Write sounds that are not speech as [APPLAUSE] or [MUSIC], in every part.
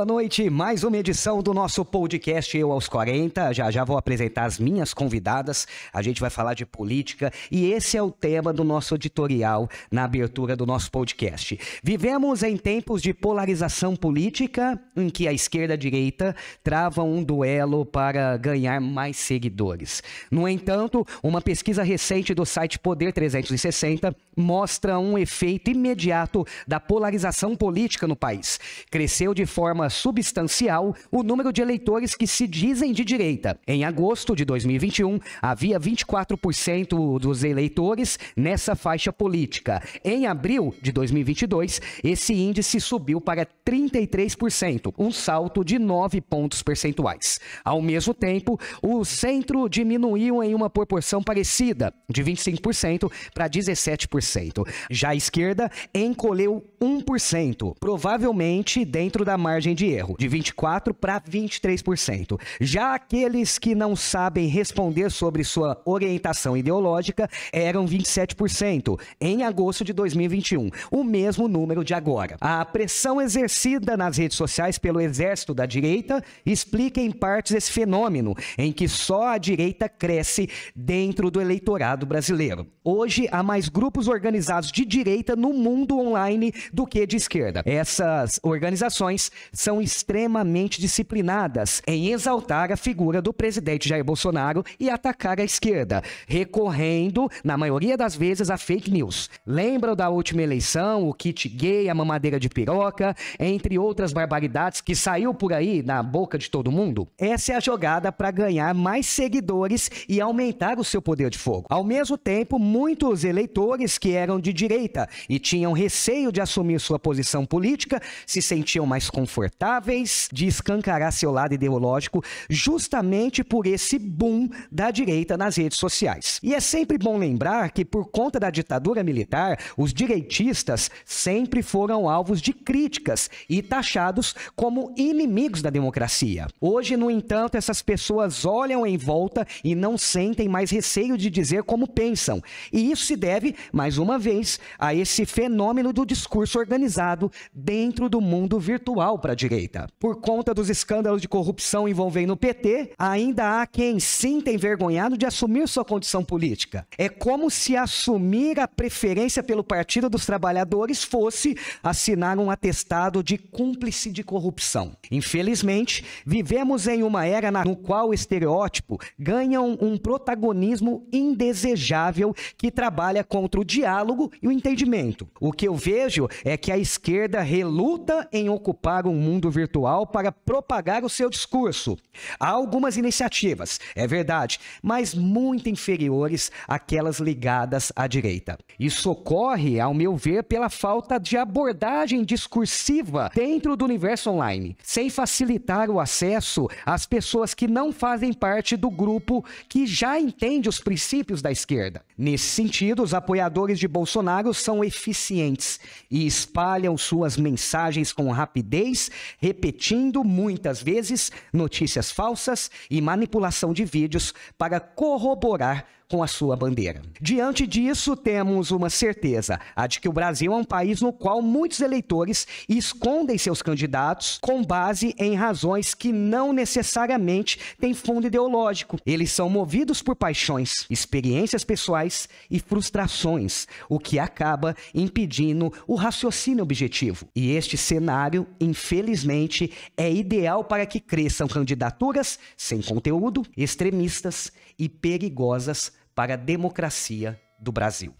Olá, boa noite. Mais uma edição do nosso podcast Eu aos 40. Já já vou apresentar as minhas convidadas. A gente vai falar de política e esse é o tema do nosso editorial na abertura do nosso podcast. Vivemos em tempos de polarização política em que a esquerda e a direita travam um duelo para ganhar mais seguidores. No entanto, uma pesquisa recente do site Poder 360 mostra um efeito imediato da polarização política no país. Cresceu de forma substancial o número de eleitores que se dizem de direita. Em agosto de 2021, havia 24% dos eleitores nessa faixa política. Em abril de 2022, esse índice subiu para 33%, um salto de 9 pontos percentuais. Ao mesmo tempo, o centro diminuiu em uma proporção parecida, de 25% para 17%. Já a esquerda encolheu 1%, provavelmente dentro da margem de erro, de 24% para 23%. Já aqueles que não sabem responder sobre sua orientação ideológica eram 27% em agosto de 2021, o mesmo número de agora. A pressão exercida nas redes sociais pelo exército da direita explica em partes esse fenômeno em que só a direita cresce dentro do eleitorado brasileiro. Hoje há mais grupos organizados de direita no mundo online do que de esquerda. Essas organizações são extremamente disciplinadas em exaltar a figura do presidente Jair Bolsonaro e atacar a esquerda, recorrendo, na maioria das vezes, a fake news. Lembram da última eleição, o kit gay, a mamadeira de piroca, entre outras barbaridades que saiu por aí na boca de todo mundo? Essa é a jogada para ganhar mais seguidores e aumentar o seu poder de fogo. Ao mesmo tempo, muitos eleitores que eram de direita e tinham receio de assumir sua posição política se sentiam mais confortáveis de escancarar seu lado ideológico justamente por esse boom da direita nas redes sociais. E é sempre bom lembrar que, por conta da ditadura militar, os direitistas sempre foram alvos de críticas e taxados como inimigos da democracia. Hoje, no entanto, essas pessoas olham em volta e não sentem mais receio de dizer como pensam. E isso se deve, mais uma vez, a esse fenômeno do discurso organizado dentro do mundo virtual para a direita. Por conta dos escândalos de corrupção envolvendo o PT, ainda há quem sinta envergonhado de assumir sua condição política. É como se assumir a preferência pelo Partido dos Trabalhadores fosse assinar um atestado de cúmplice de corrupção. Infelizmente, vivemos em uma era no qual o estereótipo ganha um protagonismo indesejável que trabalha contra o diálogo e o entendimento. O que eu vejo é que a esquerda reluta em ocupar um mundo virtual para propagar o seu discurso. Há algumas iniciativas, é verdade, mas muito inferiores àquelas ligadas à direita. Isso ocorre, ao meu ver, pela falta de abordagem discursiva dentro do universo online, sem facilitar o acesso às pessoas que não fazem parte do grupo que já entende os princípios da esquerda. Nesse sentido, os apoiadores de Bolsonaro são eficientes e espalham suas mensagens com rapidez repetindo muitas vezes notícias falsas e manipulação de vídeos para corroborar com a sua bandeira. Diante disso, temos uma certeza, a de que o Brasil é um país no qual muitos eleitores escondem seus candidatos com base em razões que não necessariamente têm fundo ideológico. Eles são movidos por paixões, experiências pessoais e frustrações, o que acaba impedindo o raciocínio objetivo. E este cenário, infelizmente, é ideal para que cresçam candidaturas sem conteúdo, extremistas e perigosas para a democracia do Brasil.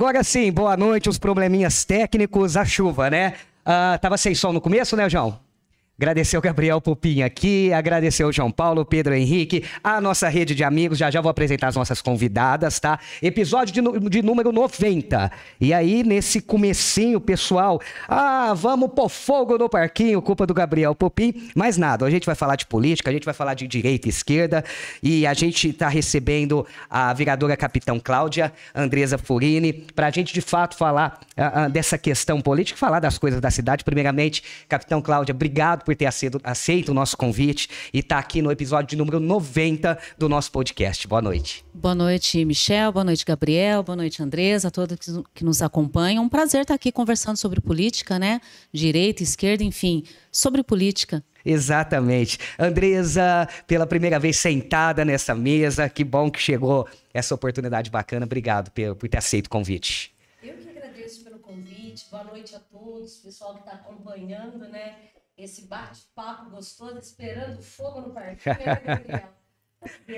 Agora sim, boa noite, os probleminhas técnicos, a chuva, né? Uh, tava sem som no começo, né, João? Agradecer o Gabriel Pupim aqui, agradecer o João Paulo, Pedro Henrique, a nossa rede de amigos. Já já vou apresentar as nossas convidadas, tá? Episódio de, de número 90. E aí, nesse comecinho, pessoal, ah, vamos pôr fogo no parquinho, culpa do Gabriel Pupim. Mas nada, a gente vai falar de política, a gente vai falar de direita e esquerda. E a gente está recebendo a vereadora capitão Cláudia Andresa Furini, para a gente de fato falar uh, uh, dessa questão política, falar das coisas da cidade. Primeiramente, capitão Cláudia, obrigado por ter aceito, aceito o nosso convite e estar tá aqui no episódio de número 90 do nosso podcast. Boa noite. Boa noite, Michel. Boa noite, Gabriel. Boa noite, Andresa, a todos que nos acompanham. Um prazer estar aqui conversando sobre política, né? Direita, esquerda, enfim, sobre política. Exatamente. Andresa, pela primeira vez sentada nessa mesa, que bom que chegou essa oportunidade bacana. Obrigado por ter aceito o convite. Eu que agradeço pelo convite. Boa noite a todos, pessoal que está acompanhando, né? Esse bate-papo gostoso, esperando fogo no parquinho. [LAUGHS]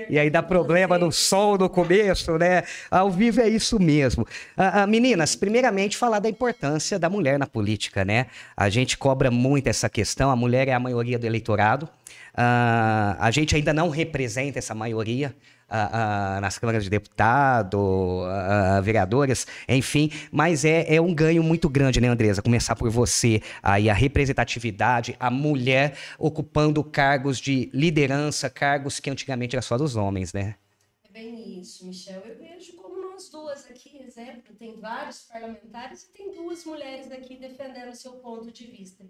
E aí dá problema no som no começo, né? Ao vivo é isso mesmo. Ah, ah, meninas, primeiramente falar da importância da mulher na política, né? A gente cobra muito essa questão, a mulher é a maioria do eleitorado. Ah, a gente ainda não representa essa maioria uh, uh, nas câmaras de deputado, uh, vereadoras, enfim, mas é, é um ganho muito grande, né, Andresa? Começar por você, aí a representatividade, a mulher ocupando cargos de liderança, cargos que antigamente eram só dos homens, né? É bem isso, Michel. Eu vejo como nós duas aqui, exemplo, tem vários parlamentares e tem duas mulheres aqui defendendo o seu ponto de vista.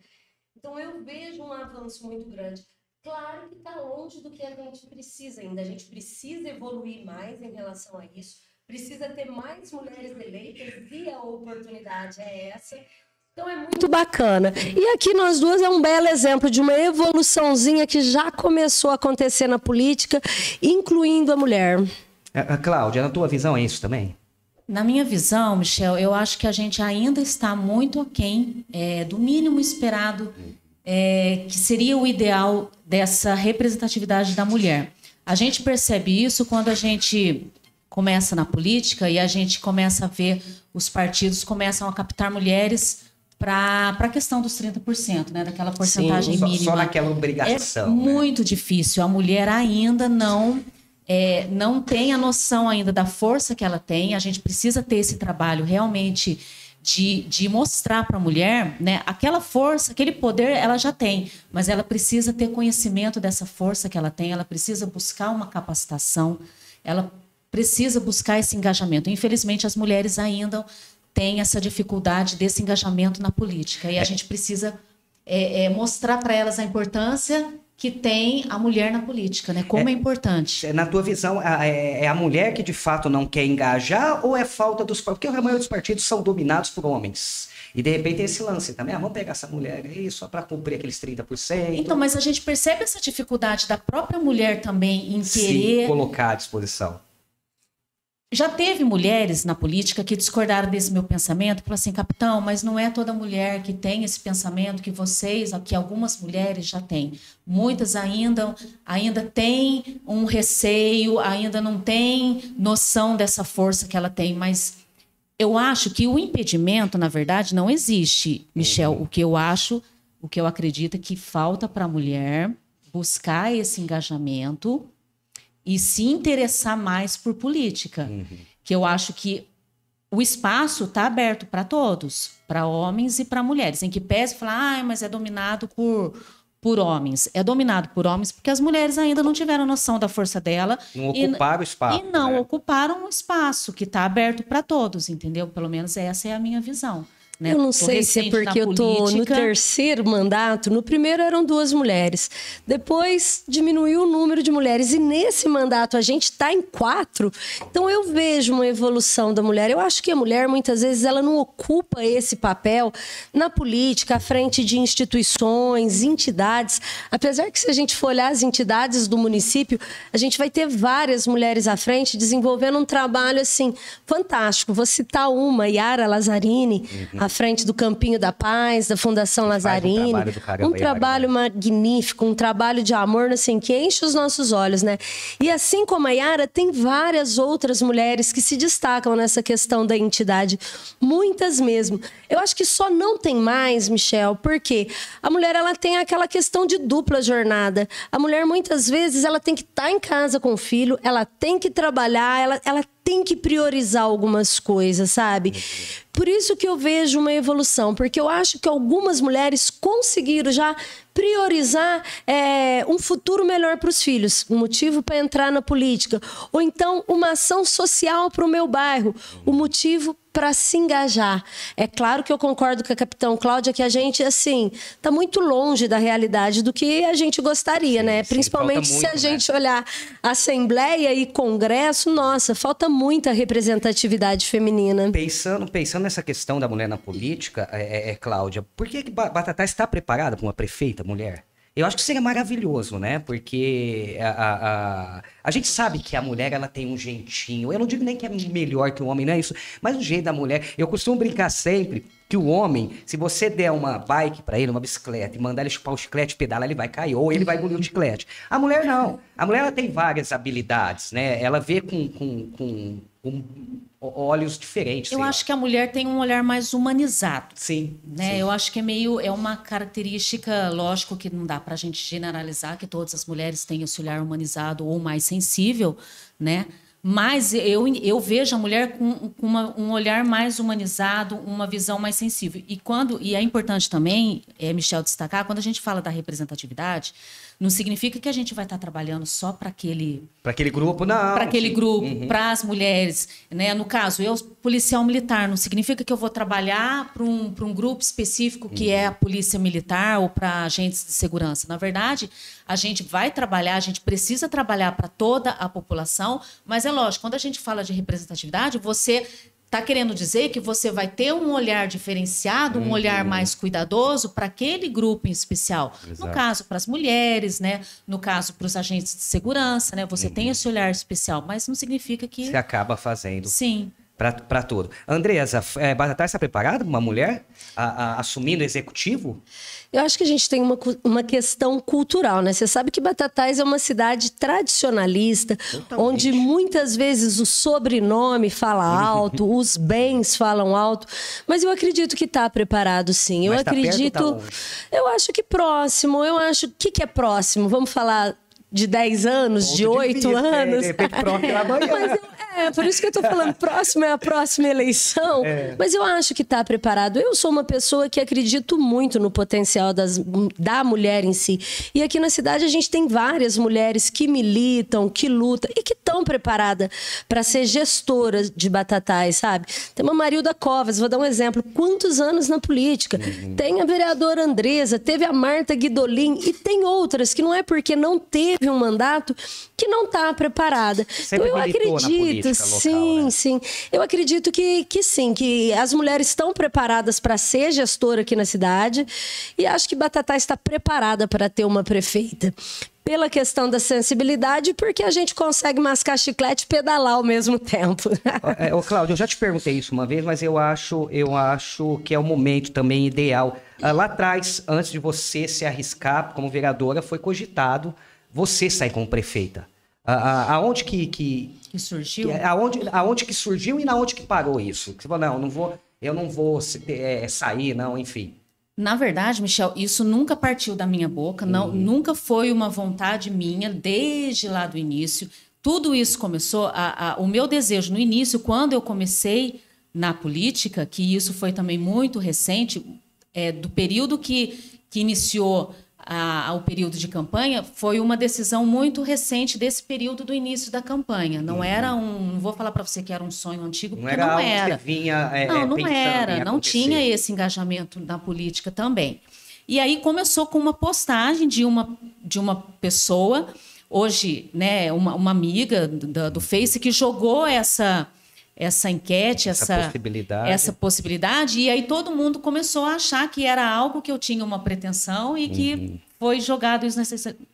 Então eu vejo um avanço muito grande. Claro que está longe do que a gente precisa ainda. A gente precisa evoluir mais em relação a isso. Precisa ter mais mulheres eleitas e a oportunidade é essa. Então é muito bacana. E aqui nós duas é um belo exemplo de uma evoluçãozinha que já começou a acontecer na política, incluindo a mulher. É, Cláudia, na tua visão é isso também? Na minha visão, Michel, eu acho que a gente ainda está muito aquém é, do mínimo esperado é, que seria o ideal dessa representatividade da mulher. A gente percebe isso quando a gente começa na política e a gente começa a ver os partidos começam a captar mulheres para a questão dos 30%, né? Daquela porcentagem Sim, mínima. Só naquela obrigação. É né? muito difícil. A mulher ainda não é, não tem a noção ainda da força que ela tem. A gente precisa ter esse trabalho realmente de, de mostrar para a mulher, né, aquela força, aquele poder ela já tem, mas ela precisa ter conhecimento dessa força que ela tem, ela precisa buscar uma capacitação, ela precisa buscar esse engajamento. Infelizmente, as mulheres ainda têm essa dificuldade desse engajamento na política e a é. gente precisa é, é, mostrar para elas a importância que tem a mulher na política, né? Como é, é importante. Na tua visão, é, é, a mulher que de fato não quer engajar ou é falta dos... Porque a maioria dos partidos são dominados por homens. E de repente tem esse lance também, ah, vamos pegar essa mulher aí só para cumprir aqueles 30%. Então, mas a gente percebe essa dificuldade da própria mulher também em querer... Se colocar à disposição. Já teve mulheres na política que discordaram desse meu pensamento, falaram assim, capitão, mas não é toda mulher que tem esse pensamento que vocês, que algumas mulheres já têm. Muitas ainda, ainda têm um receio, ainda não têm noção dessa força que ela tem, mas eu acho que o impedimento, na verdade, não existe, Michel. O que eu acho, o que eu acredito é que falta para a mulher buscar esse engajamento e se interessar mais por política. Uhum. Que eu acho que o espaço está aberto para todos, para homens e para mulheres. Em que pese falar, ah, mas é dominado por, por homens. É dominado por homens porque as mulheres ainda não tiveram noção da força dela. Não ocuparam o espaço. E não né? ocuparam o espaço que está aberto para todos, entendeu? Pelo menos essa é a minha visão. Né? Eu não tô sei se é porque eu estou no terceiro mandato. No primeiro eram duas mulheres. Depois diminuiu o número de mulheres. E nesse mandato a gente está em quatro. Então eu vejo uma evolução da mulher. Eu acho que a mulher, muitas vezes, ela não ocupa esse papel na política, à frente de instituições, entidades. Apesar que, se a gente for olhar as entidades do município, a gente vai ter várias mulheres à frente desenvolvendo um trabalho assim fantástico. Vou citar uma, Yara Lazzarini. Uhum à frente do Campinho da Paz, da Fundação Lazarine. Um trabalho, caramba, um trabalho magnífico, um trabalho de amor, assim, que enche os nossos olhos, né? E assim como a Yara, tem várias outras mulheres que se destacam nessa questão da entidade, muitas mesmo. Eu acho que só não tem mais, Michel, porque a mulher ela tem aquela questão de dupla jornada. A mulher muitas vezes ela tem que estar tá em casa com o filho, ela tem que trabalhar, ela, ela tem que priorizar algumas coisas, sabe? Por isso que eu vejo uma evolução, porque eu acho que algumas mulheres conseguiram já priorizar é, um futuro melhor para os filhos, um motivo para entrar na política, ou então uma ação social para o meu bairro, o um motivo para se engajar. É claro que eu concordo com a capitão Cláudia que a gente, assim, está muito longe da realidade do que a gente gostaria, sim, né? Sim, Principalmente se a né? gente olhar Assembleia e Congresso, nossa, falta muita representatividade feminina. Pensando, pensando nessa questão da mulher na política, é, é, é Cláudia, por que, que Batatá está preparada para uma prefeita mulher? Eu acho que seria maravilhoso, né? Porque a, a, a, gente sabe que a mulher ela tem um jeitinho. Eu não digo nem que é melhor que o homem, não é isso. Mas o jeito da mulher. Eu costumo brincar sempre que o homem, se você der uma bike para ele, uma bicicleta, e mandar ele chupar o chiclete, pedala, ele vai cair, ou ele vai engolir o chiclete. A mulher não. A mulher ela tem várias habilidades, né? Ela vê com, com, com, com olhos diferentes. Eu acho lá. que a mulher tem um olhar mais humanizado. Sim, né? Sim. Eu acho que é meio é uma característica, lógico que não dá para a gente generalizar que todas as mulheres têm esse olhar humanizado ou mais sensível, né? Mas eu, eu vejo a mulher com, com uma, um olhar mais humanizado, uma visão mais sensível. E quando e é importante também, é, Michel destacar, quando a gente fala da representatividade, não significa que a gente vai estar trabalhando só para aquele para aquele grupo, não. Para aquele grupo, uhum. para as mulheres, né? No caso, eu policial militar, não significa que eu vou trabalhar para um, um grupo específico que uhum. é a polícia militar ou para agentes de segurança. Na verdade, a gente vai trabalhar, a gente precisa trabalhar para toda a população, mas é lógico, quando a gente fala de representatividade, você Está querendo dizer que você vai ter um olhar diferenciado, um uhum. olhar mais cuidadoso para aquele grupo em especial. Exato. No caso, para as mulheres, né? No caso, para os agentes de segurança, né? Você uhum. tem esse olhar especial, mas não significa que. Você acaba fazendo. Sim para tudo. Andresa, é, Batatais está preparada uma mulher a, a, assumindo executivo? Eu acho que a gente tem uma, uma questão cultural, né? Você sabe que Batatais é uma cidade tradicionalista, Totalmente. onde muitas vezes o sobrenome fala alto, os bens falam alto, mas eu acredito que está preparado sim. Eu tá acredito. Perto, tá eu acho que próximo, eu acho. O que, que é próximo? Vamos falar de 10 anos, Ponto de 8 de vista, anos. É, de repente, amanhã. [LAUGHS] Mas eu, é, por isso que eu tô falando, próximo é a próxima eleição. É. Mas eu acho que está preparado. Eu sou uma pessoa que acredito muito no potencial das, da mulher em si. E aqui na cidade a gente tem várias mulheres que militam, que lutam e que estão preparadas para ser gestoras de batatais, sabe? Tem uma Marilda Covas, vou dar um exemplo. Quantos anos na política? Uhum. Tem a vereadora Andresa, teve a Marta Guidolin e tem outras que não é porque não teve um mandato que não está preparada. Sempre então, eu acredito Local, sim, né? sim. Eu acredito que, que sim, que as mulheres estão preparadas para ser gestora aqui na cidade e acho que Batatá está preparada para ter uma prefeita pela questão da sensibilidade, porque a gente consegue mascar chiclete e pedalar ao mesmo tempo. é, ô, Cláudio, eu já te perguntei isso uma vez, mas eu acho, eu acho que é o momento também ideal. Ah, lá atrás, antes de você se arriscar como vereadora, foi cogitado você sair como prefeita. aonde que, que, que surgiu? Que, aonde, aonde que surgiu e na onde que parou isso? Você falou, não, não vou, eu não vou é, sair, não, enfim. Na verdade, Michel, isso nunca partiu da minha boca, não, uhum. nunca foi uma vontade minha desde lá do início. Tudo isso começou, a, a, o meu desejo no início, quando eu comecei na política, que isso foi também muito recente, é, do período que, que iniciou a, ao período de campanha foi uma decisão muito recente desse período do início da campanha. Não uhum. era um, não vou falar para você que era um sonho antigo, não porque era não era. vinha, é, não, não era, não tinha esse engajamento na política também. E aí começou com uma postagem de uma de uma pessoa hoje, né, uma, uma amiga do, do Face que jogou essa essa enquete, essa, essa, possibilidade. essa possibilidade, e aí todo mundo começou a achar que era algo que eu tinha uma pretensão e que uhum. foi jogado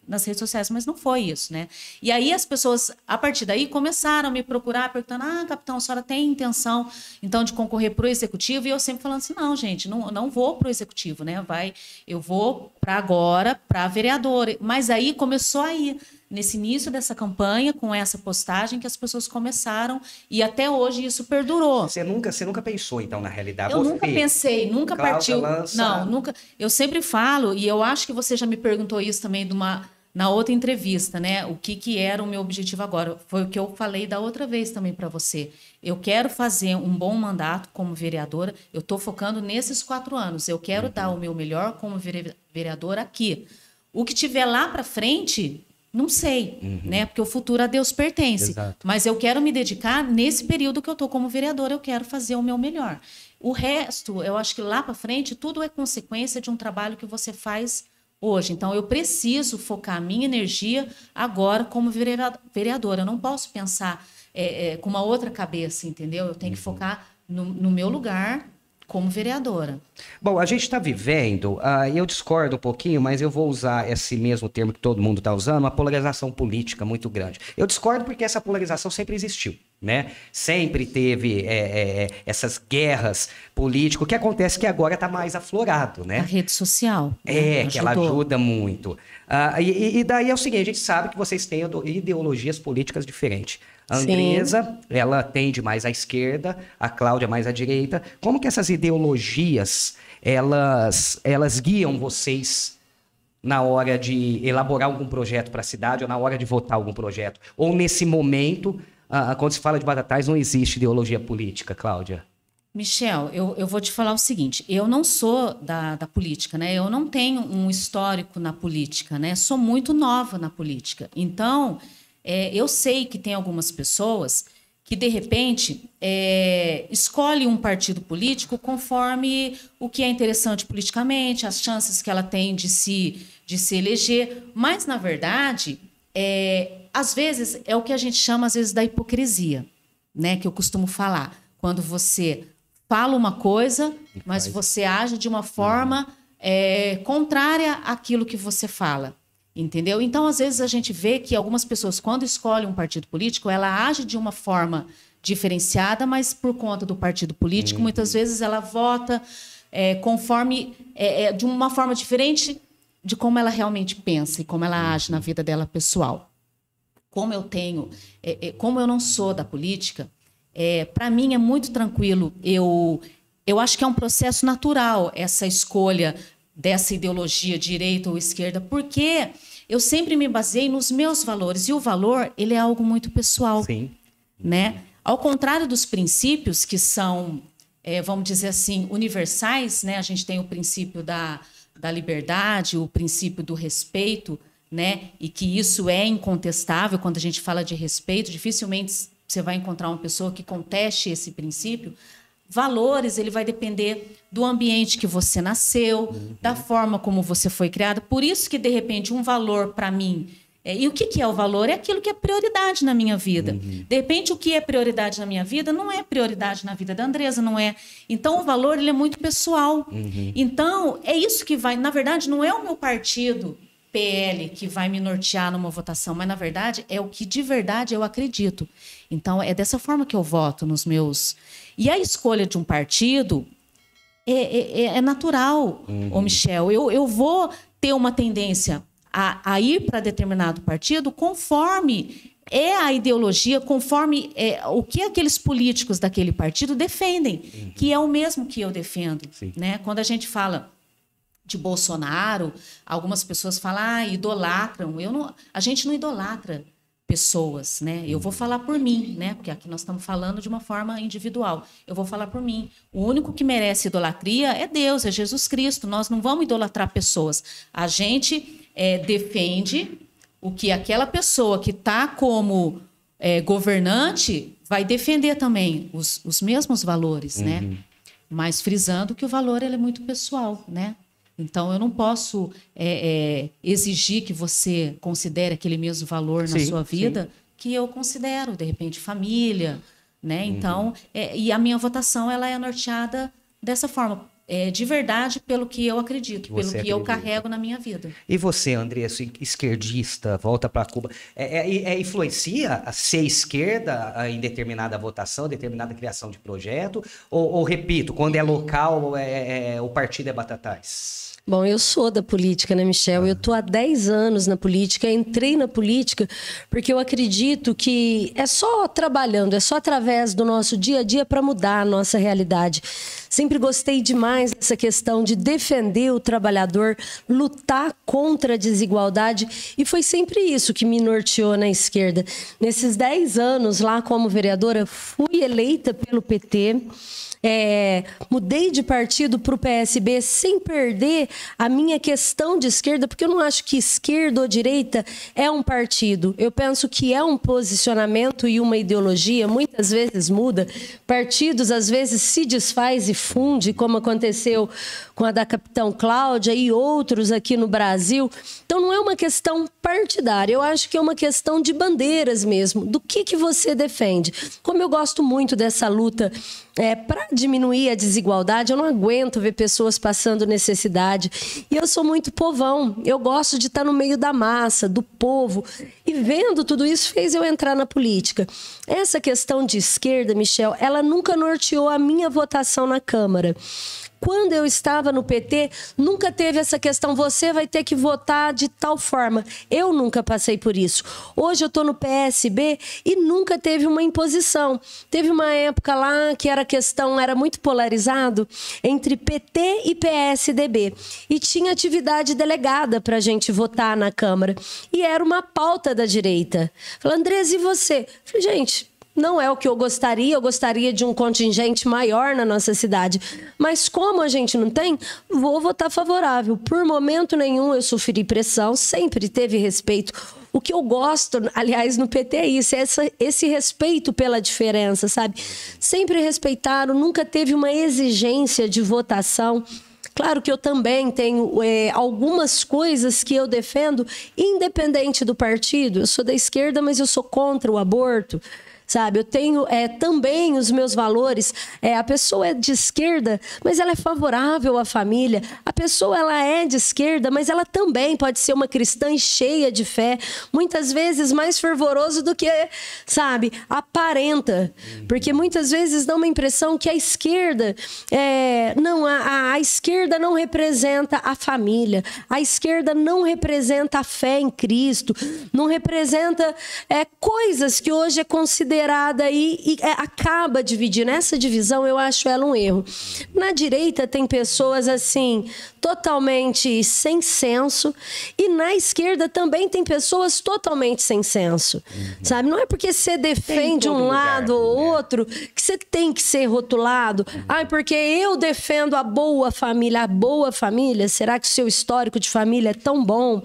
nas redes sociais, mas não foi isso, né? E aí as pessoas, a partir daí, começaram a me procurar, perguntando: ah, capitão, a senhora tem intenção, então, de concorrer para o executivo? E eu sempre falando assim: não, gente, não, não vou para o executivo, né? Vai, eu vou para agora, para vereador. Mas aí começou aí nesse início dessa campanha, com essa postagem, que as pessoas começaram e até hoje isso perdurou. Você nunca, você nunca pensou, então, na realidade? Eu você, nunca pensei, nunca partiu. lança- Não, nunca. Eu sempre falo, e eu acho que você já me perguntou isso também de uma, na outra entrevista, né? O que, que era o meu objetivo agora? Foi o que eu falei da outra vez também para você. Eu quero fazer um bom mandato como vereadora. Eu estou focando nesses quatro anos. Eu quero Uhum. dar o meu melhor como vere- vereadora aqui. O que tiver lá para frente, não sei, né? Porque o futuro a Deus pertence. Uhum. Exato. Mas eu quero me dedicar nesse período que eu estou como vereadora, eu quero fazer o meu melhor. O resto, eu acho que lá para frente, tudo é consequência de um trabalho que você faz hoje. Então, eu preciso focar a minha energia agora como verea- vereadora. Eu não posso pensar é, é, com uma outra cabeça, entendeu? Eu tenho que focar no, no meu lugar como vereadora. Bom, a gente está vivendo, ah, eu discordo um pouquinho, mas eu vou usar esse mesmo termo que todo mundo está usando, uma polarização política muito grande. Eu discordo porque essa polarização sempre existiu, né? Sempre teve é, é, é, essas guerras políticas, o que acontece é que agora está mais aflorado, A né? rede social. É, né? que ela ajuda muito. Ah, e, e daí é o seguinte, a gente sabe que vocês têm ide- ideologias políticas diferentes. A Sim. Andresa, ela tende mais à esquerda, a Cláudia mais à direita. Como que essas ideologias, elas, elas guiam vocês na hora de elaborar algum projeto para a cidade ou na hora de votar algum projeto? Ou nesse momento, ah, quando se fala de Batatais, não existe ideologia política, Cláudia? Michel, eu, eu vou te falar o seguinte: eu não sou da, da política, né? Eu não tenho um histórico na política, né? Sou muito nova na política. Então, é, eu sei que tem algumas pessoas que, de repente, é, escolhem um partido político conforme o que é interessante politicamente, as chances que ela tem de se, de se eleger. Mas, na verdade, é, às vezes, é o que a gente chama, às vezes, da hipocrisia, né? Que eu costumo falar. Quando você fala uma coisa, mas você age de uma forma é, contrária àquilo que você fala. Entendeu? Então, às vezes, a gente vê que algumas pessoas, quando escolhem um partido político, ela age de uma forma diferenciada, mas por conta do partido político, muitas vezes ela vota é, conforme é, é, de uma forma diferente de como ela realmente pensa e como ela age na vida dela pessoal. Como eu tenho, é, é, como eu não sou da política, é, para mim é muito tranquilo. Eu, eu acho que é um processo natural essa escolha dessa ideologia direita ou esquerda, porque eu sempre me baseei nos meus valores e o valor ele é algo muito pessoal Sim. né? Ao contrário dos princípios que são, é, vamos dizer assim, universais, né? A gente tem o princípio da, da liberdade, o princípio do respeito, né? E que isso é incontestável quando a gente fala de respeito. Dificilmente você vai encontrar uma pessoa que conteste esse princípio. Valores, ele vai depender do ambiente que você nasceu, da forma como você foi criado. Por isso que, de repente, um valor para mim é, e o que, que é o valor? É aquilo que é prioridade na minha vida. De repente, o que é prioridade na minha vida não é prioridade na vida da Andresa, não é. Então, o valor ele é muito pessoal. Então, é isso que vai. Na verdade, não é o meu partido PL que vai me nortear numa votação, mas na verdade é o que de verdade eu acredito. Então, é dessa forma que eu voto nos meus. E a escolha de um partido é, é- é- é natural, ô Michel. Eu, eu vou ter uma tendência a, a ir para determinado partido conforme é a ideologia, conforme é, o que aqueles políticos daquele partido defendem, que é o mesmo que eu defendo. Sim. Né? Quando a gente fala de Bolsonaro, algumas pessoas falam, ah, idolatram. Eu não, a gente não idolatra pessoas, né? Eu vou falar por mim, né? Porque aqui nós estamos falando de uma forma individual. Eu vou falar por mim. O único que merece idolatria é Deus, é Jesus Cristo. Nós não vamos idolatrar pessoas. A gente é, defende o que aquela pessoa que está como é, governante vai defender também os, os mesmos valores, né? Mas frisando que o valor ele é muito pessoal, né? Então eu não posso é, é, exigir que você considere aquele mesmo valor na Sim, sua vida que eu considero, de repente, família, né? Uhum. Então, é, e a minha votação ela é norteada dessa forma. é, de verdade pelo que eu acredito, Que pelo você que eu acredita. carrego na minha vida. E você, Andressa, esquerdista, volta para Cuba, é, é- é- influencia a ser esquerda em determinada votação, determinada criação de projeto? Ou, ou, repito, quando é local, o partido é batatais? Bom, eu sou da política, né, Michel? Eu tô há 10 anos na política, entrei na política porque eu acredito que é só trabalhando, é só através do nosso dia a dia para mudar a nossa realidade. Sempre gostei demais dessa questão de defender o trabalhador, lutar contra a desigualdade, e foi sempre isso que me norteou na esquerda. Nesses 10 anos lá como vereadora, fui eleita pelo PT. É, mudei de partido para o PSB sem perder a minha questão de esquerda, porque eu não acho que esquerda ou direita é um partido. Eu penso que é um posicionamento e uma ideologia, muitas vezes muda. Partidos às vezes se desfaz e funde, como aconteceu com a da Capitão Cláudia e outros aqui no Brasil. Então não é uma questão partidária, eu acho que é uma questão de bandeiras mesmo, do que, que você defende. Como eu gosto muito dessa luta é, para diminuir a desigualdade, eu não aguento ver pessoas passando necessidade. E eu sou muito povão. Eu gosto de estar no meio da massa, do povo. E vendo tudo isso fez eu entrar na política. Essa questão de esquerda, Michel, ela nunca norteou a minha votação na Câmara. Quando eu estava no PT, nunca teve essa questão, você vai ter que votar de tal forma. Eu nunca passei por isso. Hoje eu estou no PSB e nunca teve uma imposição. Teve uma época lá que era questão, era muito polarizado entre PT e PSDB. E tinha atividade delegada para a gente votar na Câmara. E era uma pauta da direita. Falei, Andres, e você? Falei, gente, não é o que eu gostaria, eu gostaria de um contingente maior na nossa cidade. Mas como a gente não tem, vou votar favorável. Por momento nenhum eu sofri pressão, sempre teve respeito. O que eu gosto, aliás, no PT é isso, é essa, esse respeito pela diferença, sabe? Sempre respeitaram, nunca teve uma exigência de votação. Claro que eu também tenho é, algumas coisas que eu defendo, independente do partido. Eu sou da esquerda, mas eu sou contra o aborto sabe? Eu tenho é, também os meus valores. É, a pessoa é de esquerda, mas ela é favorável à família. A pessoa ela é de esquerda, mas ela também pode ser uma cristã e cheia de fé, muitas vezes mais fervoroso do que, sabe, aparenta, porque muitas vezes dá uma impressão que a esquerda é, não a, a, a esquerda não representa a família, a esquerda não representa a fé em Cristo, não representa é, coisas que hoje é considerado considerada e, e é, acaba dividindo. Essa divisão eu acho ela um erro. Na direita tem pessoas assim totalmente sem senso e na esquerda também tem pessoas totalmente sem senso, uhum. sabe? Não é porque você defende um lado ou né? outro que você tem que ser rotulado. Uhum. Ah, porque eu defendo a boa família, a boa família. Será que o seu histórico de família é tão bom,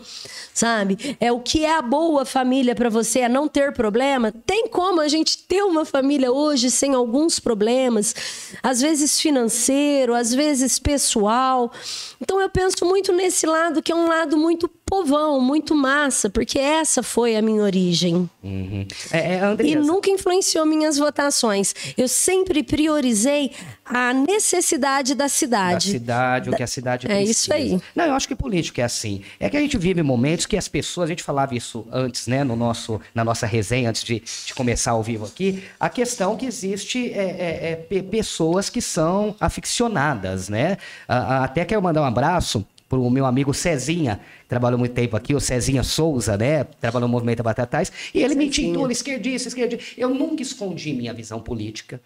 sabe? É o que é a boa família para você? É não ter problema? Tem como a gente ter uma família hoje sem alguns problemas, às vezes financeiro, às vezes pessoal. Então eu penso muito nesse lado que é um lado muito povão, muito massa, porque essa foi a minha origem. Uhum. É, é, e nunca influenciou minhas votações. Eu sempre priorizei a necessidade da cidade. Da cidade, o que a cidade precisa. É isso aí. Não, eu acho que política é assim. É que a gente vive momentos que as pessoas, a gente falava isso antes, né, no nosso, na nossa resenha, antes de, de começar ao vivo aqui, a questão que existe é, é, é pessoas que são aficionadas, né? Até quero mandar um abraço para o meu amigo Cezinha, que trabalhou muito tempo aqui, o Cezinha Souza, né? Trabalhou no Movimento Batatais, e ele Cezinha. me intitula esquerdista, esquerdista. Eu nunca escondi minha visão política.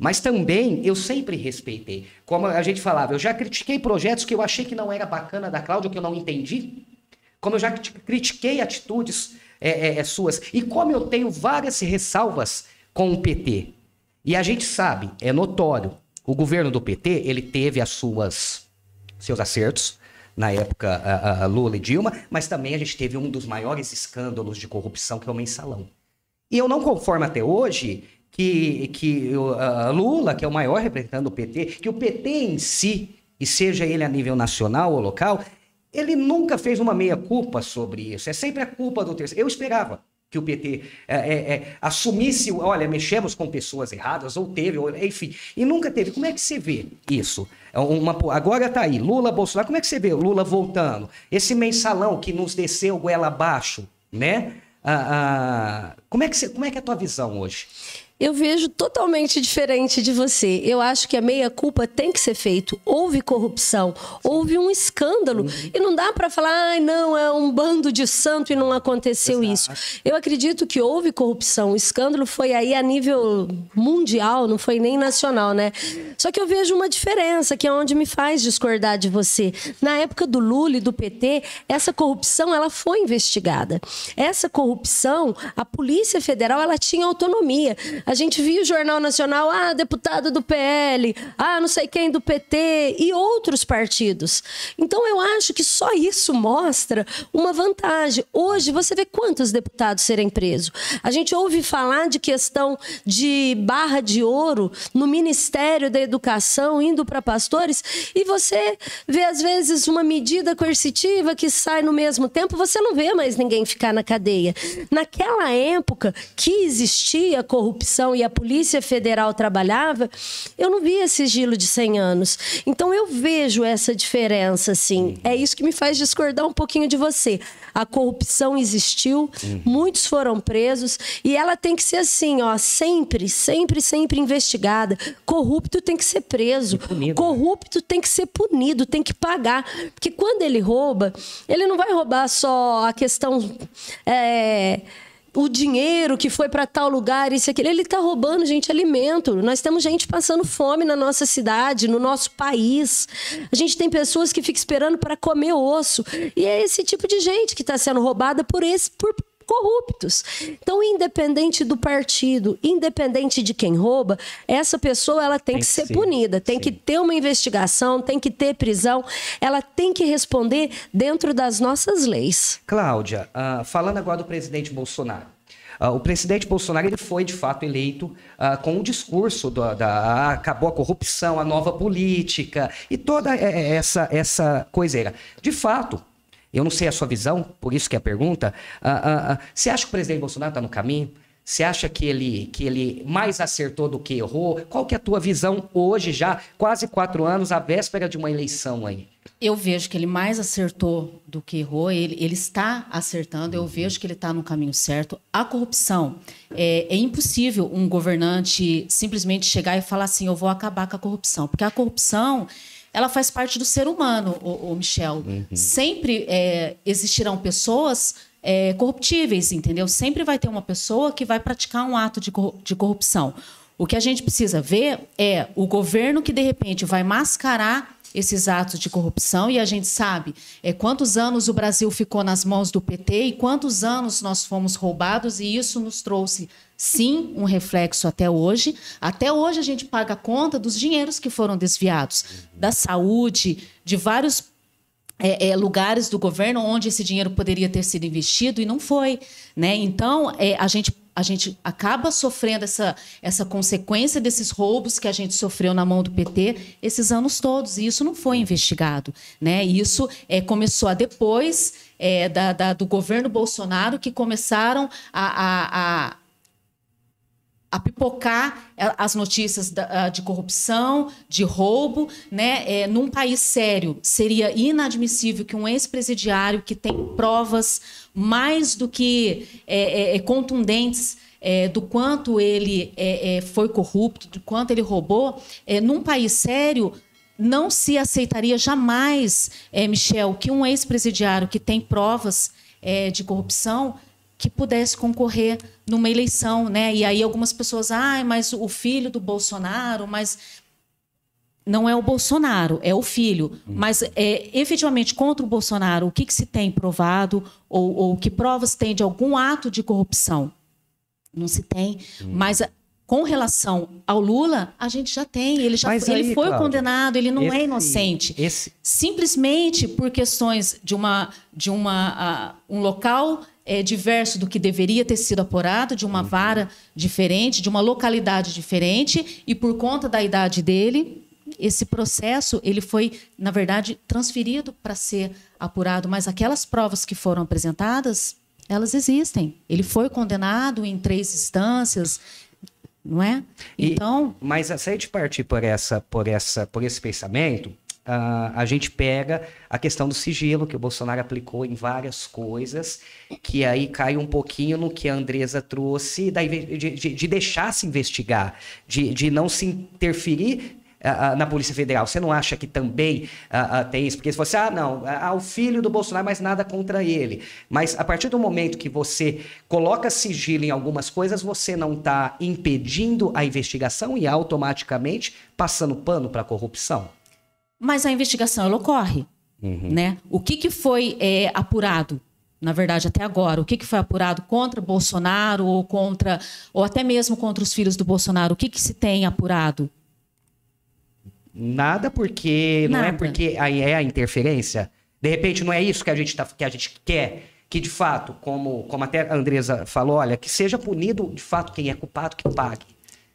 Mas também eu sempre respeitei. Como a gente falava, eu já critiquei projetos que eu achei que não era bacana da Cláudia, que eu não entendi. Como eu já critiquei atitudes é, é, é, suas. E como eu tenho várias ressalvas com o PT. E a gente sabe, é notório, o governo do PT, ele teve as suas seus acertos, na época a, a Lula e Dilma, mas também a gente teve um dos maiores escândalos de corrupção, que é o mensalão. E eu não conformo até hoje que, que uh, Lula, que é o maior representante do PT, que o PT em si, e seja ele a nível nacional ou local, ele nunca fez uma meia-culpa sobre isso. É sempre a culpa do terceiro. Eu esperava. que o PT é, é, é, assumisse, olha, mexemos com pessoas erradas, ou teve, ou, enfim, e nunca teve. Como é que você vê isso? É uma, agora está aí, Lula, Bolsonaro, como é que você vê Lula voltando? Esse mensalão que nos desceu goela abaixo, né? Ah, ah, como, é que você, como é que é a tua visão hoje? Eu vejo totalmente diferente de você. Eu acho que a meia-culpa tem que ser feito. Houve corrupção, houve um escândalo. Uhum. E não dá para falar, ai, não, é um bando de santo e não aconteceu Exato. isso. Eu acredito que houve corrupção. O escândalo foi aí a nível mundial, não foi nem nacional, né? Só que eu vejo uma diferença, que é onde me faz discordar de você. Na época do Lula e do PT, essa corrupção ela foi investigada. Essa corrupção, a Polícia Federal, ela tinha autonomia. A gente via o Jornal Nacional, ah, deputado do PL, ah, não sei quem do PT e outros partidos. Então eu acho que só isso mostra uma vantagem. Hoje você vê quantos deputados serem presos. A gente ouve falar de questão de barra de ouro no Ministério da Educação indo para pastores e você vê às vezes uma medida coercitiva que sai no mesmo tempo, você não vê mais ninguém ficar na cadeia. Naquela época que existia corrupção e a Polícia Federal trabalhava, eu não via sigilo de 100 anos. Então eu vejo essa diferença, assim. É isso que me faz discordar um pouquinho de você. A corrupção existiu, uhum. muitos foram presos e ela tem que ser assim, ó, sempre, sempre, sempre investigada. Corrupto tem que ser preso. Punido, né? Corrupto né? tem que ser punido, tem que pagar. Porque quando ele rouba, ele não vai roubar só a questão. É, o dinheiro que foi para tal lugar, isso aqui. Ele está roubando, gente, alimento. Nós temos gente passando fome na nossa cidade, no nosso país. A gente tem pessoas que ficam esperando para comer osso. E é esse tipo de gente que está sendo roubada por esse, por corruptos. Então, independente do partido, independente de quem rouba, essa pessoa ela tem, tem que ser sim, punida, tem sim. que ter uma investigação, tem que ter prisão, ela tem que responder dentro das nossas leis. Cláudia, uh, falando agora do presidente Bolsonaro. Uh, o presidente Bolsonaro ele foi de fato eleito uh, com o um discurso do, da acabou a corrupção, a nova política e toda essa essa coiseira. De fato, eu não sei a sua visão, por isso que é a pergunta. Ah, ah, ah, você acha que o presidente Bolsonaro está no caminho? Você acha que ele, que ele mais acertou do que errou? Qual que é a tua visão hoje, já quase quatro anos, à véspera de uma eleição aí? Eu vejo que ele mais acertou do que errou. Ele, ele está acertando. Eu vejo que ele está no caminho certo. A corrupção é, é, impossível um governante simplesmente chegar e falar assim: eu vou acabar com a corrupção, porque a corrupção ela faz parte do ser humano, o, o Michel. Uhum. Sempre é, existirão pessoas é, corruptíveis, entendeu? Sempre vai ter uma pessoa que vai praticar um ato de, de corrupção. O que a gente precisa ver é o governo que, de repente, vai mascarar esses atos de corrupção e a gente sabe é, quantos anos o Brasil ficou nas mãos do PT e quantos anos nós fomos roubados e isso nos trouxe sim um reflexo até hoje. Até hoje a gente paga a conta dos dinheiros que foram desviados da saúde, de vários é, é, lugares do governo onde esse dinheiro poderia ter sido investido e não foi, né? Então é, a gente a gente acaba sofrendo essa, essa consequência desses roubos que a gente sofreu na mão do PT esses anos todos, e isso não foi investigado. Né? Isso é, começou a depois é, da, da, do governo Bolsonaro que começaram a, a, a a pipocar as notícias de corrupção, de roubo, né? É, num país sério, seria inadmissível que um ex-presidiário que tem provas mais do que é, é, é contundentes é, do quanto ele é, foi corrupto, do quanto ele roubou, num país sério, não se aceitaria jamais, Michel, que um ex-presidiário que tem provas de corrupção que pudesse concorrer numa eleição, né? E aí algumas pessoas, ah, mas o filho do Bolsonaro, mas não é o Bolsonaro, é o filho. Hum. Mas é, efetivamente contra o Bolsonaro, o que, que se tem provado ou, ou, que provas tem de algum ato de corrupção? Não se tem. Hum. Mas com relação ao Lula, a gente já tem. Ele já foi, aí, ele foi Cláudia, condenado, ele não é esse, é inocente. Esse... Simplesmente por questões de uma de uma uh, um local é, diverso do que deveria ter sido apurado, de uma uhum. vara diferente, de uma localidade diferente, e por conta da idade dele, esse processo ele foi, na verdade, transferido para ser apurado, mas aquelas provas que foram apresentadas Elas existem. Ele foi condenado em três instâncias, não é? E- Então, Mas se a gente partir por, essa, por, essa, por esse pensamento, ah, a gente pega a questão do sigilo que o Bolsonaro aplicou em várias coisas, que aí cai um pouquinho no que a Andresa trouxe, da de, de, de deixar se investigar, de, de não se interferir ah, ah, na Polícia Federal. Você não acha que também ah, ah, tem isso? Porque se você, ah, não, ah, o filho do Bolsonaro, mas nada contra ele. Mas a partir do momento que você coloca sigilo em algumas coisas, você não está impedindo a investigação e automaticamente passando pano para a corrupção. Mas a investigação ela ocorre, né? O que, que foi é, apurado? Na verdade, até agora, o que, que foi apurado contra Bolsonaro ou contra, ou até mesmo contra os filhos do Bolsonaro? O que, que se tem apurado? Nada porque não é Nada. porque aí é a interferência. De repente não é isso que a gente tá, que a gente quer, que de fato, como como até a Andresa falou, olha, que seja punido de fato quem é culpado que pague.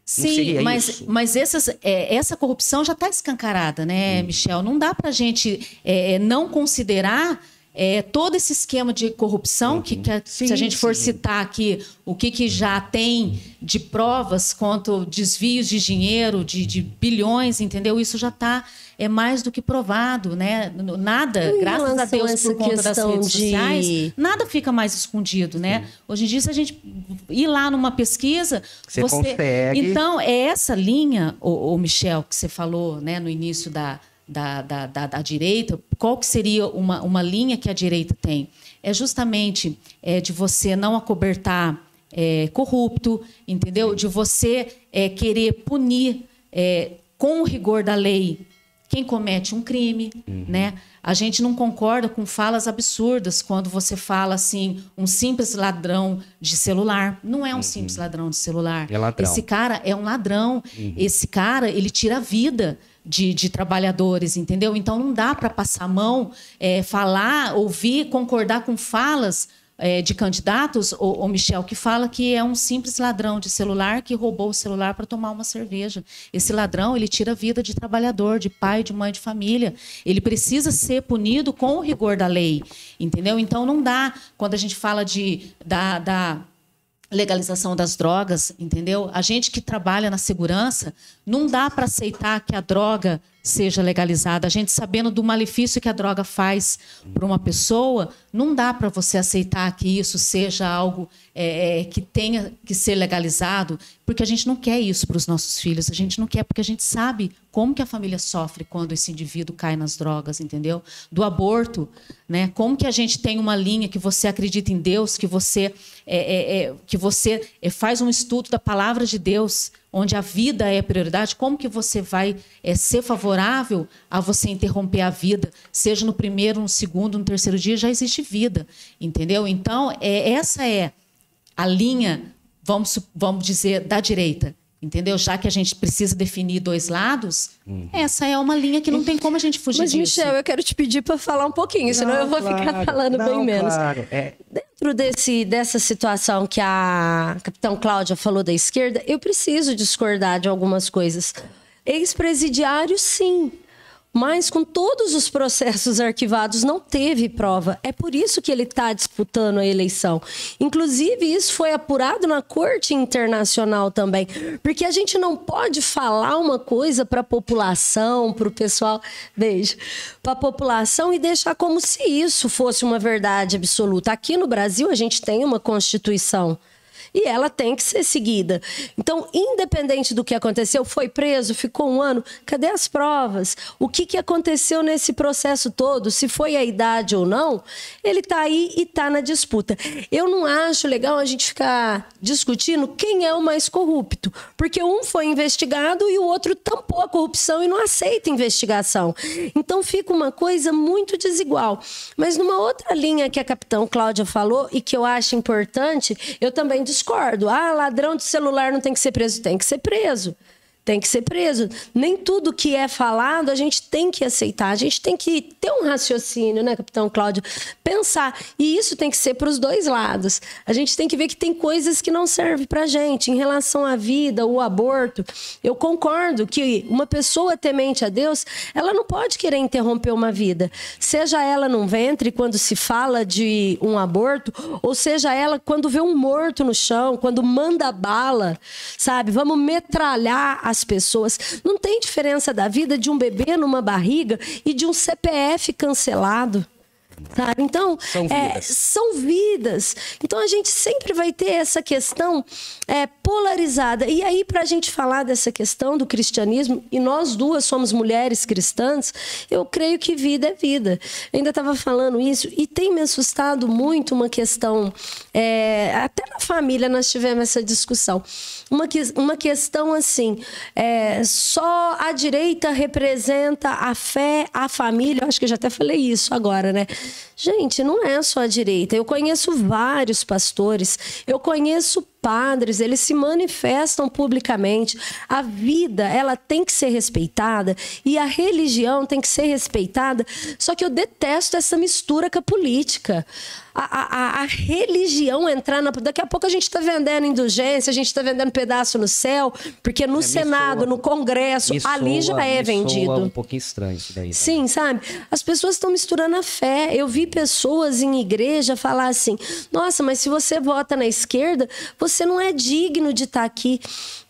Sim, mas, isso? mas essas, é, essa corrupção já está escancarada, né, Michel? Não dá para a gente é, não considerar é, todo esse esquema de corrupção, que, que a- Sim, se a gente for sim. citar aqui o que, que já tem de provas quanto desvios de dinheiro, de, de bilhões, entendeu? Isso já está é mais do que provado, né? Nada, Em graças a Deus, por conta das redes de- sociais, nada fica mais escondido, né? Hoje em dia, se a gente ir lá numa pesquisa, Você consegue. Então, é essa linha, o, Michel, que você falou né, no início da, da, da, da, da direita, qual que seria uma, uma linha que a direita tem? É justamente é, de você não acobertar é, corrupto, entendeu? De você é, querer punir é, com o rigor da lei quem comete um crime, né? A gente não concorda com falas absurdas quando você fala assim, um simples ladrão de celular. Não é um simples ladrão de celular. É ladrão. Esse cara é um ladrão. Esse cara, ele tira a vida de, de trabalhadores, entendeu? Então não dá para passar a mão, é, falar, ouvir, concordar com falas é, de candidatos, o, Michel, que fala que é um simples ladrão de celular que roubou o celular para tomar uma cerveja. Esse ladrão, ele tira a vida de trabalhador, de pai, de mãe, de família. Ele precisa ser punido com o rigor da lei, entendeu? Então não dá, quando a gente fala de, da, da legalização das drogas, entendeu? A gente que trabalha na segurança, não dá para aceitar que a droga seja legalizada. A gente sabendo do malefício que a droga faz para uma pessoa, não dá para você aceitar que isso seja algo é, é, que tenha que ser legalizado, porque a gente não quer isso para os nossos filhos. A gente não quer porque a gente sabe como que a família sofre quando esse indivíduo cai nas drogas, entendeu? Do aborto, né? Como que a gente tem uma linha que você acredita em Deus, que você é, é, é, que você é, faz um estudo da palavra de Deus, onde a vida é a prioridade, como que você vai é, ser favorável a você interromper a vida, seja no primeiro, no segundo, no terceiro dia, já existe vida, entendeu? Então, é, essa é a linha, vamos, vamos dizer, da direita. Entendeu? Já que a gente precisa definir dois lados, essa é uma linha que não tem como a gente fugir Mas, disso. Michel, eu quero te pedir para falar um pouquinho, senão eu vou ficar falando bem Não, menos. Claro. É, Dentro desse, dessa situação que a capitão Cláudia falou da esquerda, eu preciso discordar de algumas coisas. Ex-presidiário, sim. Mas com todos os processos arquivados, não teve prova. É por isso que ele está disputando a eleição. Inclusive, isso foi apurado na Corte Internacional também. Porque a gente não pode falar uma coisa para a população, para o pessoal. Beijo. Para a população e deixar como se isso fosse uma verdade absoluta. Aqui no Brasil, a gente tem uma Constituição e ela tem que ser seguida. Então, independente do que aconteceu, foi preso, ficou um ano, cadê as provas? O que, que aconteceu nesse processo todo? Se foi a idade ou não, ele está aí e está na disputa. Eu não acho legal a gente ficar discutindo quem é o mais corrupto, porque um foi investigado e o outro tampou a corrupção e não aceita investigação. Então, fica uma coisa muito desigual. Mas numa outra linha que a capitão Cláudia falou e que eu acho importante, eu também discordo. Ah, ladrão de celular não tem que ser preso. Tem que ser preso. Tem que ser preso. Nem tudo que é falado a gente tem que aceitar. A gente tem que ter um raciocínio, né, capitão Cláudio? Pensar. E isso tem que ser para os dois lados. A gente tem que ver que tem coisas que não servem para gente. Em relação à vida, o aborto, eu concordo que uma pessoa temente a Deus, ela não pode querer interromper uma vida. Seja ela num ventre, quando se fala de um aborto, ou seja ela quando vê um morto no chão, quando manda bala, sabe? Vamos metralhar a as pessoas. Não tem diferença da vida de um bebê numa barriga e de um CPF cancelado. Sabe? Então, são vidas. É, são vidas. Então, a gente sempre vai ter essa questão é, polarizada. E aí, para a gente falar dessa questão do cristianismo, e nós duas somos mulheres cristãs, eu creio que vida é vida. Eu ainda estava falando isso, e tem me assustado muito uma questão. É, até na família nós tivemos essa discussão. Uma, uma questão assim: é, só a direita representa a fé, a família. Eu acho que eu já até falei isso agora, né? Gente, não é só a direita. Eu conheço vários pastores, eu conheço padres, eles se manifestam publicamente. A vida, ela tem que ser respeitada e a religião tem que ser respeitada. Só que eu detesto essa mistura com a política a, a, a religião entrar na. Daqui a pouco a gente está vendendo indulgência, a gente está vendendo pedaço no céu, porque no é, Senado, soa, no Congresso, ali soa, já é vendido. Um pouquinho estranho isso daí. Né? Sim, sabe? As pessoas estão misturando a fé. Eu vi pessoas em igreja falar assim: nossa, mas se você vota na esquerda, você não é digno de estar aqui.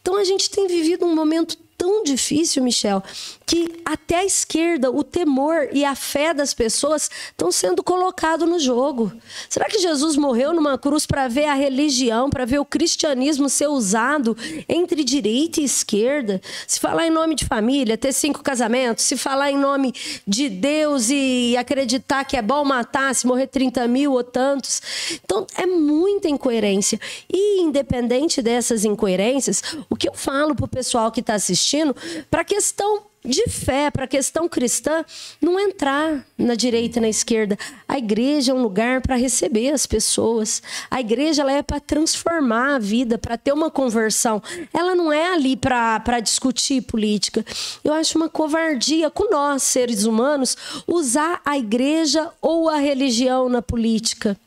Então a gente tem vivido um momento tão difícil, Michel, que até a esquerda, o temor e a fé das pessoas estão sendo colocados no jogo. Será que Jesus morreu numa cruz para ver a religião, para ver o cristianismo ser usado entre direita e esquerda? Se falar em nome de família, ter cinco casamentos, se falar em nome de Deus e acreditar que é bom matar, se morrer 30 mil ou tantos. Então, é muita incoerência. E, independente dessas incoerências, o que eu falo para o pessoal que está assistindo, para a questão de fé, para a questão cristã, não entrar na direita e na esquerda. A igreja é um lugar para receber as pessoas. A igreja ela é para transformar a vida, para ter uma conversão. Ela não é ali para discutir política. Eu acho uma covardia com nós, seres humanos, usar a igreja ou a religião na política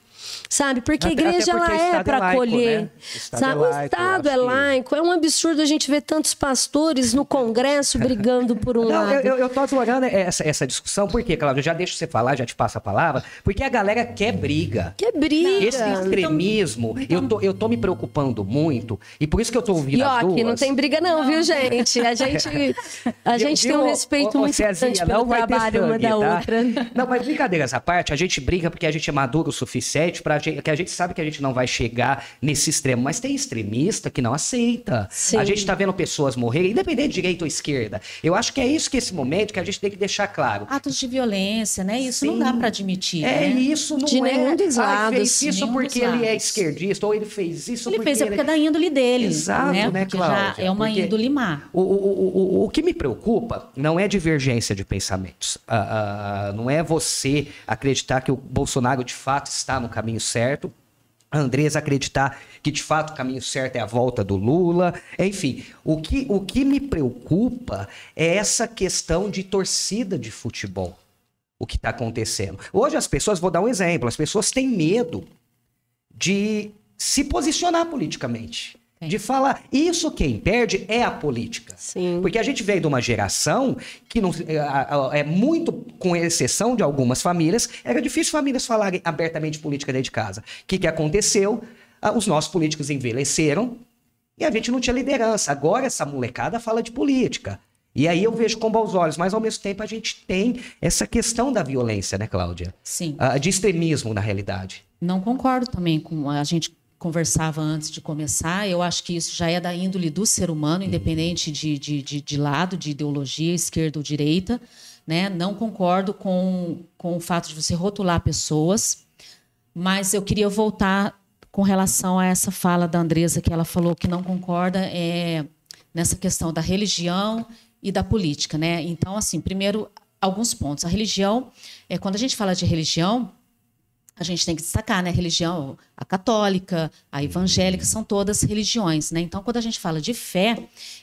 sabe? Porque a igreja ela é para é acolher. Né? O Estado, sabe? É, laico, o Estado é laico. É um absurdo a gente ver tantos pastores no Congresso brigando por um Não, lado. Eu, eu tô adorando essa, essa discussão, porque, Cláudio, já deixo você falar, já te passo a palavra, porque a galera quer briga. Quer briga. Esse extremismo, então, eu, tô, eu tô me preocupando muito, e por isso que eu tô ouvindo as duas. não tem briga não, não, viu, gente? A gente, a gente tem um respeito muito Cezinha, grande pelo trabalho sangue, uma da tá? outra. Não, mas brincadeiras à parte, a gente briga porque a gente é maduro o suficiente para que a gente sabe que a gente não vai chegar nesse extremo, mas tem extremista que não aceita. Sim. A gente está vendo pessoas morrerem, independente de direita ou esquerda. Eu acho que é isso que esse momento que a gente tem que deixar claro. Atos de violência, né? Isso Sim. não dá para admitir. É né? isso, não de é. Nenhum dos lados. Ah, fez isso porque ele é esquerdista ou ele fez isso ele porque fez é porque é da índole dele. Exato, né, né Cláudia? é uma índole má. O, o, o, o, que me preocupa não é divergência de pensamentos. Uh, uh, não é você acreditar que o Bolsonaro de fato está no caminho certo a Andresa acreditar que de fato o caminho certo é a volta do Lula. Enfim, o que, o que me preocupa é essa questão de torcida de futebol. O que está acontecendo. Hoje as pessoas, vou dar um exemplo, as pessoas têm medo de se posicionar politicamente. De falar, isso quem perde é a política. Sim. Porque a gente veio de uma geração que não, é, é, muito, com exceção de algumas famílias, era difícil famílias falarem abertamente política dentro de casa. O que, que aconteceu? Ah, os nossos políticos envelheceram e a gente não tinha liderança. Agora essa molecada fala de política. E aí eu vejo com bons olhos, mas ao mesmo tempo a gente tem essa questão da violência, né, Cláudia? Sim. Uh, de extremismo, na realidade. Não concordo também com a gente conversava antes de começar, eu acho que isso já é da índole do ser humano, independente de, de, de, de lado, de ideologia, esquerda ou direita. Né? Não concordo com, com o fato de você rotular pessoas, mas eu queria voltar com relação a essa fala da Andresa, que ela falou que não concorda é, nessa questão da religião e da política. Né? Então, assim, primeiro, alguns pontos. A religião, é, quando a gente fala de religião, a gente tem que destacar, né? Religião, a católica, a evangélica, são todas religiões, né? Então, quando a gente fala de fé,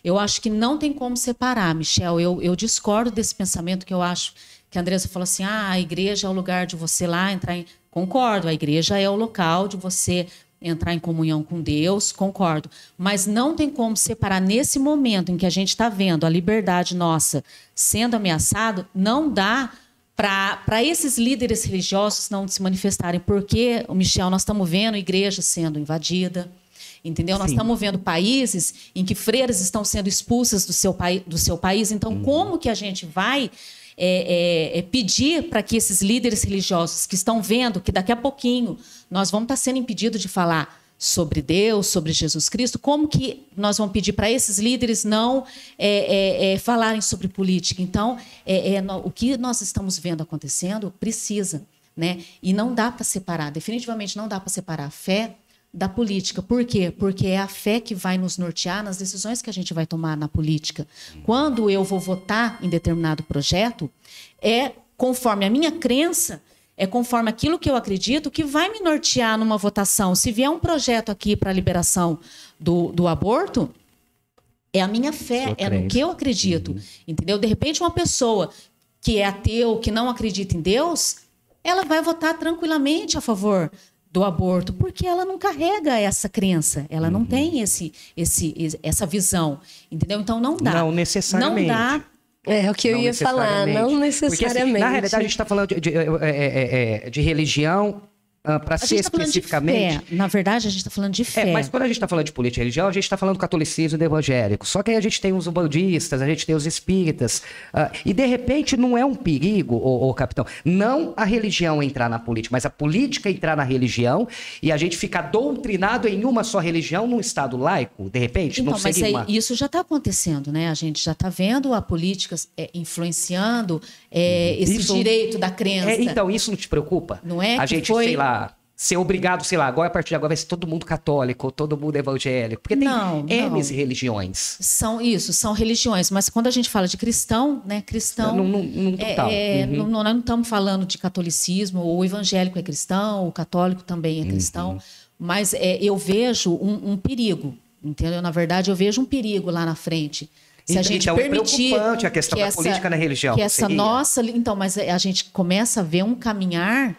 eu acho que não tem como separar, Michel. Eu, eu discordo desse pensamento que eu acho que a Andressa falou assim: ah, a igreja é o lugar de você lá entrar em. Concordo, a igreja é o local de você entrar em comunhão com Deus, concordo. Mas não tem como separar nesse momento em que a gente está vendo a liberdade nossa sendo ameaçado, não dá para esses líderes religiosos não se manifestarem, porque, o Michel, nós estamos vendo igreja sendo invadida, entendeu? Sim. Nós estamos vendo países em que freiras estão sendo expulsas do seu, do seu país. Então, uhum. como que a gente vai é, é, é pedir para que esses líderes religiosos que estão vendo que daqui a pouquinho nós vamos estar tá sendo impedidos de falar sobre Deus, sobre Jesus Cristo, como que nós vamos pedir para esses líderes não é, é, é, falarem sobre política? Então, é, é, o que nós estamos vendo acontecendo precisa, né? E não dá para separar, definitivamente não dá para separar a fé da política. Por quê? Porque é a fé que vai nos nortear nas decisões que a gente vai tomar na política. Quando eu vou votar em determinado projeto, é conforme a minha crença é conforme aquilo que eu acredito que vai me nortear numa votação. Se vier um projeto aqui para a liberação do, do aborto, é a minha fé, é no que eu acredito. Uhum. Entendeu? De repente, uma pessoa que é ateu, que não acredita em Deus, ela vai votar tranquilamente a favor do aborto, porque ela não carrega essa crença, ela uhum. não tem esse, esse, essa visão, entendeu? Então não dá. Não necessariamente. Não dá é, é o que eu ia falar, não necessariamente. Porque, assim, na realidade, a gente está falando de, de, é, é, de religião, Uh, para ser tá especificamente. Na verdade, a gente está falando de é, fé. É, mas quando a gente está falando de política religião, a gente está falando do catolicismo e do evangélico. Só que aí a gente tem os umbandistas, a gente tem os espíritas. Uh, e de repente não é um perigo, ô, ô, capitão, não a religião entrar na política, mas a política entrar na religião e a gente ficar doutrinado em uma só religião num Estado laico, de repente? Então, não mas aí, uma... isso já está acontecendo, né? A gente já está vendo a política é, influenciando é, esse isso, direito da crença. É, então, isso não te preocupa? Não é? A gente, foi... sei lá, ser obrigado, sei lá, agora a partir de agora vai ser todo mundo católico, todo mundo evangélico. Porque tem não, N religiões. São isso, são religiões. Mas quando a gente fala de cristão, né? Cristão. Não, não, não, total. É, é, uhum. não, nós não estamos falando de catolicismo, o evangélico é cristão, o católico também é cristão. Uhum. Mas é, eu vejo um, um perigo, entendeu? Na verdade, eu vejo um perigo lá na frente. Se a gente então, permitir é preocupante a questão que da essa, política na religião. Que essa seria. nossa, então, mas a gente começa a ver um caminhar.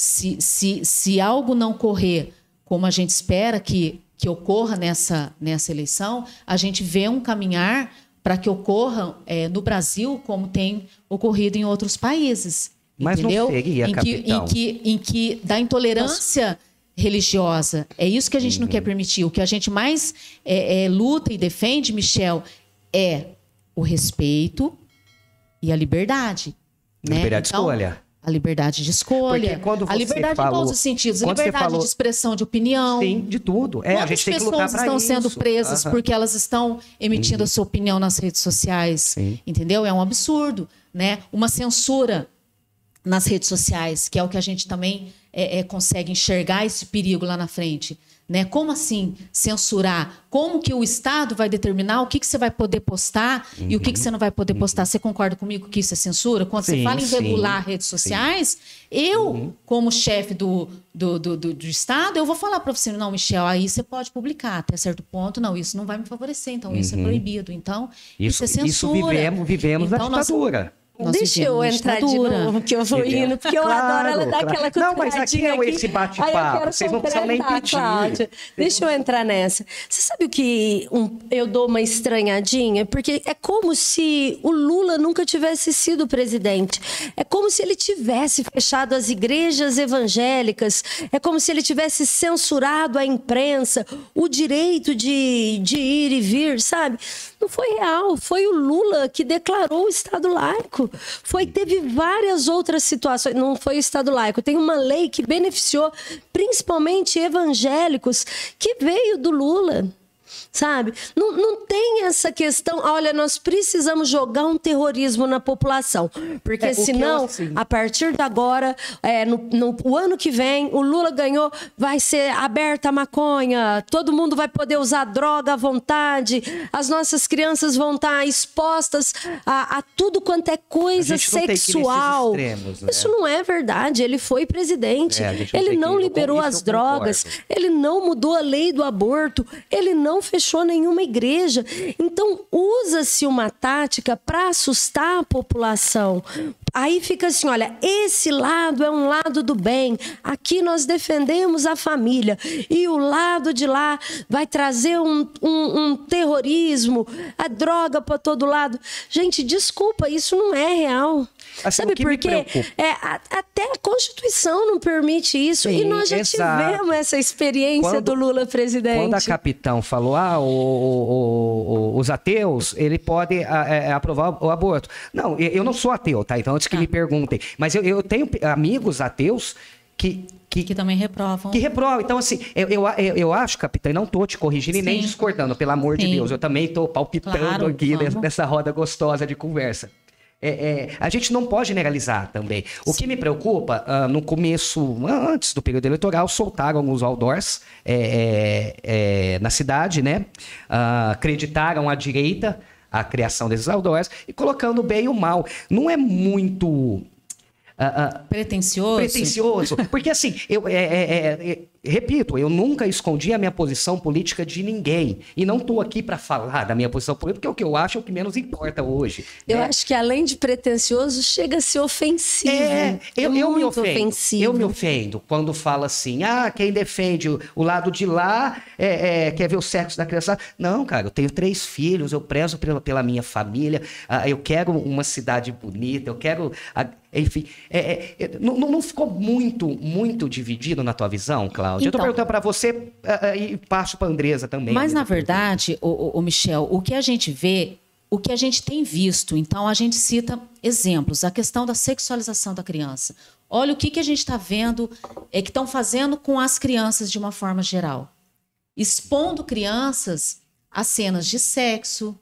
Se, se, se algo não correr como a gente espera que, que ocorra nessa, nessa eleição, a gente vê um caminhar para que ocorra é, no Brasil como tem ocorrido em outros países. Mas entendeu? não seria, em que, em que, em que da intolerância religiosa. É isso que a gente uhum. não quer permitir. O que a gente mais é, é, luta e defende, Michel, é o respeito e a liberdade. Né? Liberdade então, de escolha. A liberdade de escolha. a liberdade falou, em todos os sentidos. A liberdade falou, de expressão de opinião. Sim, de tudo. É, pessoas estão isso. sendo presas porque elas estão emitindo uhum. a sua opinião nas redes sociais. Sim. Entendeu? É um absurdo. Né? Uma censura nas redes sociais, que é o que a gente também é, é, consegue enxergar esse perigo lá na frente. Né? Como assim censurar? Como que o Estado vai determinar o que, que você vai poder postar uhum. e o que, que você não vai poder postar? Você concorda comigo que isso é censura? Quando sim, você fala em regular sim, redes sociais, sim. eu, uhum. como chefe do, do, do, do, do Estado, eu vou falar para você, não, Michel, aí você pode publicar até certo ponto, não, isso não vai me favorecer, então uhum. isso é uhum. proibido. Então, isso, isso é censura. Isso vivemos, vivemos então, na ditadura. Nós, nós Deixa eu entrar de novo, que eu vou indo, porque eu claro, adoro ela dar claro. aquela Não, mas aqui é esse bate-papo. Vocês não precisam nem pedir. Cláudia. Deixa eu entrar nessa. Você sabe o que um, eu dou uma estranhadinha? Porque é como se o Lula nunca tivesse sido presidente. É como se ele tivesse fechado as igrejas evangélicas. É como se ele tivesse censurado a imprensa, o direito de, de ir e vir, sabe? Não foi real. Foi o Lula que declarou o Estado laico. Foi teve várias outras situações. Não foi o Estado laico. Tem uma lei que beneficiou principalmente evangélicos que veio do Lula. Sabe? Não, não tem essa questão, olha, nós precisamos jogar um terrorismo na população, porque É, senão, assim- a partir de agora, é, no, no- o ano que vem, o Lula ganhou, vai ser aberta a maconha, todo mundo vai poder usar droga à vontade, as nossas crianças vão estar expostas a, a tudo quanto é coisa não sexual. extremos, né? Isso não é verdade, ele foi presidente, É, não ele não liberou as drogas, ele não mudou a lei do aborto, ele não fechou nenhuma igreja. Então, usa-se uma tática para assustar a população. Aí fica assim: olha, esse lado é um lado do bem. Aqui nós defendemos a família. E o lado de lá vai trazer um, um- um terrorismo, a droga para todo lado. Gente, desculpa, isso não é real. Assim, Sabe por quê? É, a- até a Constituição não permite isso. e Sim, nós já exato. tivemos essa experiência Quando- do Lula presidente. Quando a capitão falou, ah, o- o- o- os ateus, ele pode ah, é, aprovar o aborto. Não, eu não sou ateu, tá? Então, antes que me perguntem. Mas eu, eu tenho amigos ateus que... que Que também reprovam. que reprovam. Então, assim, eu, eu, eu, acho, capitão, e não tô te corrigindo e nem Sim. discordando, pelo amor de Sim. Deus. Eu também tô palpitando Claro, aqui vamos. nessa roda gostosa de conversa. É, é, a gente não pode generalizar também. O que me preocupa, ah, no começo, ah, antes do período eleitoral, soltaram alguns outdoors é, é, é, na cidade, né? Ah, acreditaram à direita a criação desses outdoors e colocando o bem e o mal. Não é muito. ah, Pretencioso. pretencioso. Porque assim, eu é, é, repito, eu nunca escondi a minha posição política de ninguém. E não estou aqui para falar da minha posição política, porque o que eu acho é o que menos importa hoje. Eu né? acho que além de pretencioso, chega a ser ofensivo. É, eu, eu me muito ofendo. ofensivo. Eu me ofendo quando fala assim: ah, quem defende o, lado de lá é, é, quer ver o sexo da criança. Não, cara, eu tenho três filhos, eu prezo pela, pela minha família, ah, eu quero uma cidade bonita, eu quero. Enfim, é, é, é, não, não- ficou muito, muito dividido na tua visão, Cláudia? eu tô Então. perguntando para você ah, ah, e passo para Andresa também. Mas, na verdade, o, o, o Michel, o que a gente vê, o que a gente tem visto, então a gente cita exemplos, a questão da sexualização da criança. Olha o que, que a gente está vendo é que estão fazendo com as crianças de uma forma geral. Expondo crianças a cenas de sexo,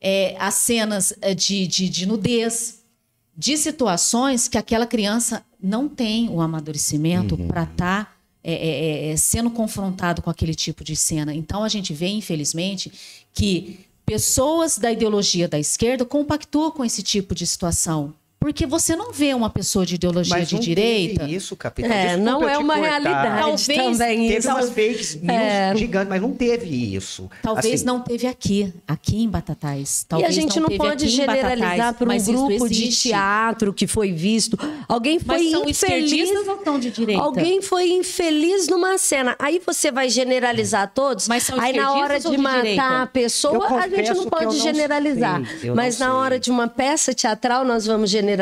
é, a cenas é, de, de, de nudez, de situações que aquela criança não tem o amadurecimento para estar sendo confrontado com aquele tipo de cena. Então a gente vê, infelizmente, que pessoas da ideologia da esquerda compactuam com esse tipo de situação. Porque você não vê uma pessoa de ideologia Mas de não direita. teve isso, capitão. É, Desculpa não é uma cortar. realidade Talvez também Teve isso. umas fake news É. gigantes, mas não teve isso. Talvez Assim, não teve aqui, aqui em Batatais. E a Talvez gente não teve pode generalizar por um grupo de teatro que foi visto. Alguém foi Mas são infeliz. ou são de direita? Alguém foi infeliz numa cena. Aí você vai generalizar todos. Mas são Aí na hora de de matar direita? a pessoa, a gente não pode não generalizar. Mas não na sei. hora de uma peça teatral, nós vamos generalizar.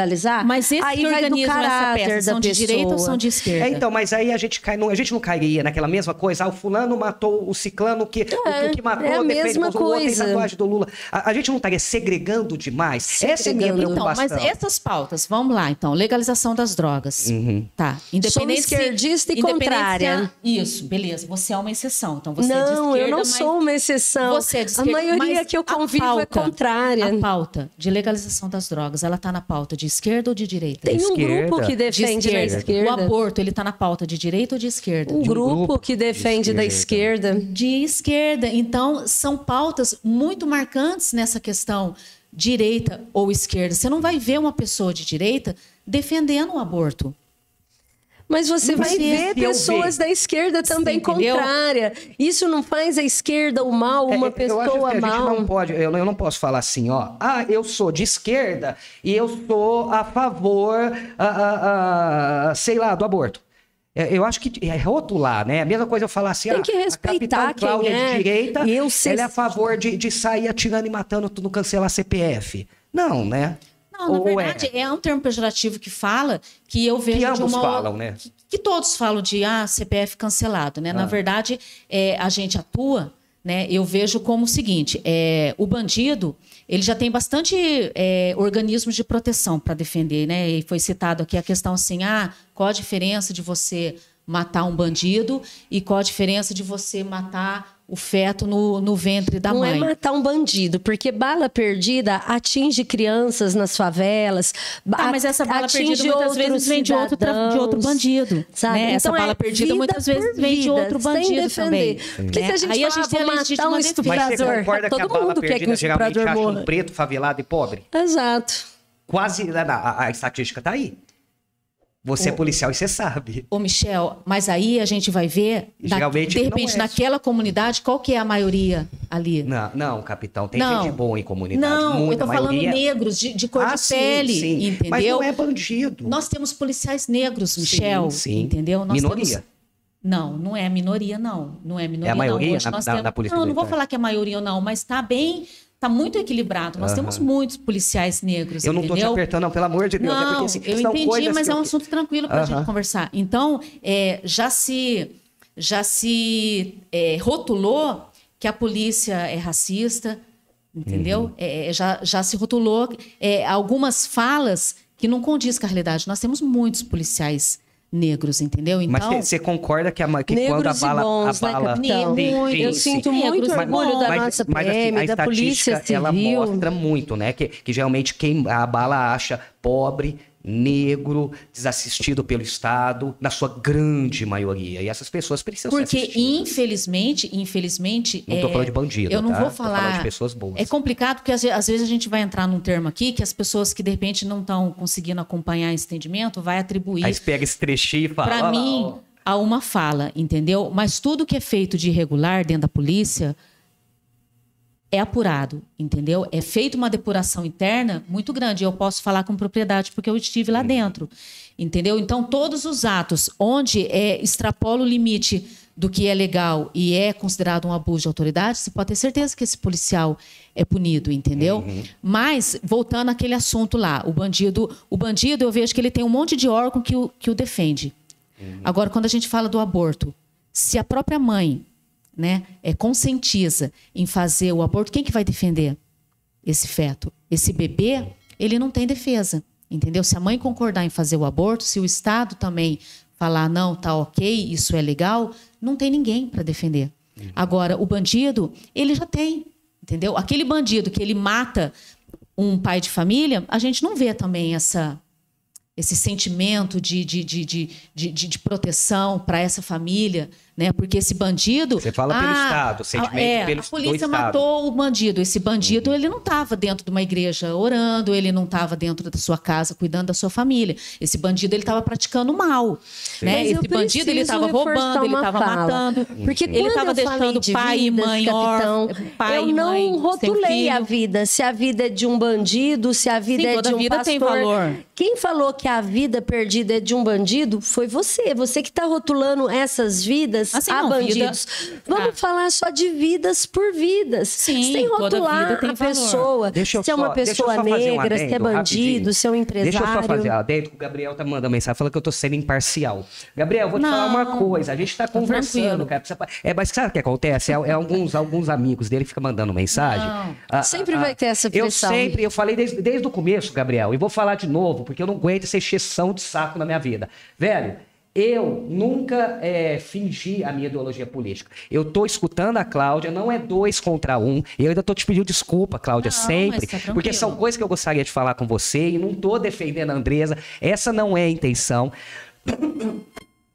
Mas esse aí que vai do caráter peça da são de direita ou são de esquerda? É, então, mas aí a gente cai, no- a gente não cairia naquela mesma coisa, ah, o fulano matou o ciclano que, o, o que matou é a mesma o o coisa. tatuagem do Lula. A, a gente não estaria segregando demais? Essa é a minha Segregando. Então, preocupação. mas essas pautas, vamos lá, então, legalização das drogas. Uhum. Tá. Independente se- esquerdista e contrária. a- Isso, beleza. Você é uma exceção. Então, você é de Não, esquerda, eu não mas sou uma exceção. Você é de a esquerda, maioria mas que eu a convivo é pauta- contrária. A pauta de legalização das drogas, ela tá na pauta de esquerda ou de direita? Tem um Esquerda. grupo que de defende da esquerda. O aborto, ele tá na pauta de direita ou de esquerda? Um De um grupo, grupo que de defende da esquerda. de esquerda. Então, são pautas muito marcantes nessa questão direita ou esquerda. Você não vai ver uma pessoa de direita defendendo o aborto. Mas você vai ver pessoas ver. da esquerda também entendeu? contrária. Isso não faz a esquerda o mal, É, uma eu acho que a pessoa mal. não pode, eu, não- eu não posso falar assim, ó. Ah, eu sou de esquerda e eu sou a favor, ah, ah, ah, sei lá, do aborto. É, Eu acho que é rotular, né? A mesma coisa eu falar assim, Tem ah, que a respeitar capitã Cláudia quem é. de direita, eu sei- ela é a favor de, de sair atirando e matando tudo, cancelar CPF. Não, né? Não, na Ou é? verdade, é? um termo pejorativo que fala que eu vejo Que ambos uma... falam, né? Que, que todos falam de ah, CPF cancelado, né? Ah. Na verdade, é, a gente atua, né? Eu vejo como o seguinte: é, o bandido ele já tem bastante é, organismos de proteção para defender, né? E foi citado aqui a questão assim: ah, qual a diferença de você matar um bandido e qual a diferença de você matar o feto no, no ventre da não mãe. Não é matar um bandido, porque bala perdida atinge crianças nas favelas. Ah, mas essa bala perdida muitas vezes vem de outro, de outro bandido. Sabe? Né? Então essa bala é perdida muitas vezes vem de outro bandido também. Porque se a gente Aí a gente tem matar um estuprador, mas você concorda todo que a bala mundo perdida quer que um geralmente acha um preto, favelado e pobre? Exato. Quase, a, a, a estatística tá aí. Você é policial e você sabe. Ô, Michel, mas aí a gente vai ver, Geralmente, da, de repente, é. naquela comunidade, qual que é a maioria ali? Não, não, capitão, tem não. gente boa em comunidade. Não, Muita eu tô maioria... falando negros, de, de cor ah, de pele, sim. entendeu? Mas não é bandido. Nós temos policiais negros, Michel, sim, sim. entendeu? Nós minoria. Temos... Não, não é minoria, não. Não é minoria, é a maioria não. Hoje na, na, temos... na polícia Não, não vou falar que é maioria ou não, mas está bem está muito equilibrado. Nós uhum. temos muitos policiais negros. Eu não estou te apertando, não, pelo amor de Deus. Não, é porque, assim, eu entendi, mas é um assunto tranquilo para a uhum. gente conversar. Então, é, já se, já se é, rotulou que a polícia é racista, entendeu? Uhum. É, já, já se rotulou é, algumas falas que não condiz com a realidade. Nós temos muitos policiais negros, entendeu? Então, mas você concorda que, a, que quando a bala, bons, a bala, né, sim, eu sinto muito orgulho da nossa mas, PM, mas a, da polícia civil. Ela mostra muito, né? Que, que geralmente quem a bala acha pobre negro, desassistido pelo Estado, na sua grande maioria. E essas pessoas precisam Porque, ser Porque, infelizmente, infelizmente... Não estou é... falando de bandido, Eu não tá? vou falar... de pessoas boas. É complicado, porque às vezes a gente vai entrar num termo aqui que as pessoas que, de repente, não estão conseguindo acompanhar esse entendimento, vai atribuir... Aí pega esse trechinho e fala... Para mim, a uma fala, entendeu? Mas tudo que é feito de irregular dentro da polícia é apurado, entendeu? É feita uma depuração interna muito grande. Eu posso falar com propriedade porque eu estive lá dentro, entendeu? Então, todos os atos onde é, extrapola o limite do que é legal e é considerado um abuso de autoridade, você pode ter certeza que esse policial é punido, entendeu? Uhum. Mas, voltando àquele assunto lá, o bandido, o bandido, eu vejo que ele tem um monte de órgão que o, que o defende. Uhum. Agora, quando a gente fala do aborto, se a própria mãe né, é, conscientiza em fazer o aborto, quem que vai defender esse feto? Esse bebê, ele não tem defesa, entendeu? Se a mãe concordar em fazer o aborto, se o Estado também falar não, tá ok, isso é legal, não tem ninguém para defender. Uhum. Agora, o bandido, ele já tem, entendeu? Aquele bandido que ele mata um pai de família, a gente não vê também essa esse sentimento de, de, de, de, de, de proteção para essa família, né? Porque esse bandido. Você fala pelo ah, Estado, o sentimento é, pelo A polícia matou o bandido. Esse bandido, uhum. ele não estava dentro de uma igreja orando, ele não estava dentro da sua casa cuidando da sua família. Esse bandido, ele estava praticando mal. Né? Esse bandido, ele estava roubando, ele estava matando. Porque ele estava deixando pai e mãe capitão, pai eu não mãe, rotulei a vida. Se a vida é de um bandido, se a vida Sim, é de um vida pastor. Tem valor. Quem falou que a vida perdida é de um bandido foi você. Você que está rotulando essas vidas vidas assim, a não, bandidos. Vida... Vamos ah. falar só de vidas por vidas. Sim, Sem rotular tem a pessoa. se é uma pessoa negra, um se é bandido, rapidinho. se é um empresário. Deixa eu só fazer adendo, o Gabriel tá mandando mensagem, falando que eu tô sendo imparcial. Gabriel, vou te não. falar uma coisa. A gente tá, conversando, cara. É, mas sabe o que acontece? É, é, alguns, alguns amigos dele ficam mandando mensagem. Ah, sempre ah, vai ter essa pressão. Eu sempre, eu falei desde, desde o começo, Gabriel, e vou falar de novo, porque eu não aguento essa exceção de saco na minha vida. Velho, eu nunca é, fingi a minha ideologia política. Eu estou escutando a Cláudia, não é dois contra um. Eu ainda estou te pedindo desculpa, Cláudia, não, sempre. Tá porque são coisas que eu gostaria de falar com você e não estou defendendo a Andresa. Essa não é a intenção.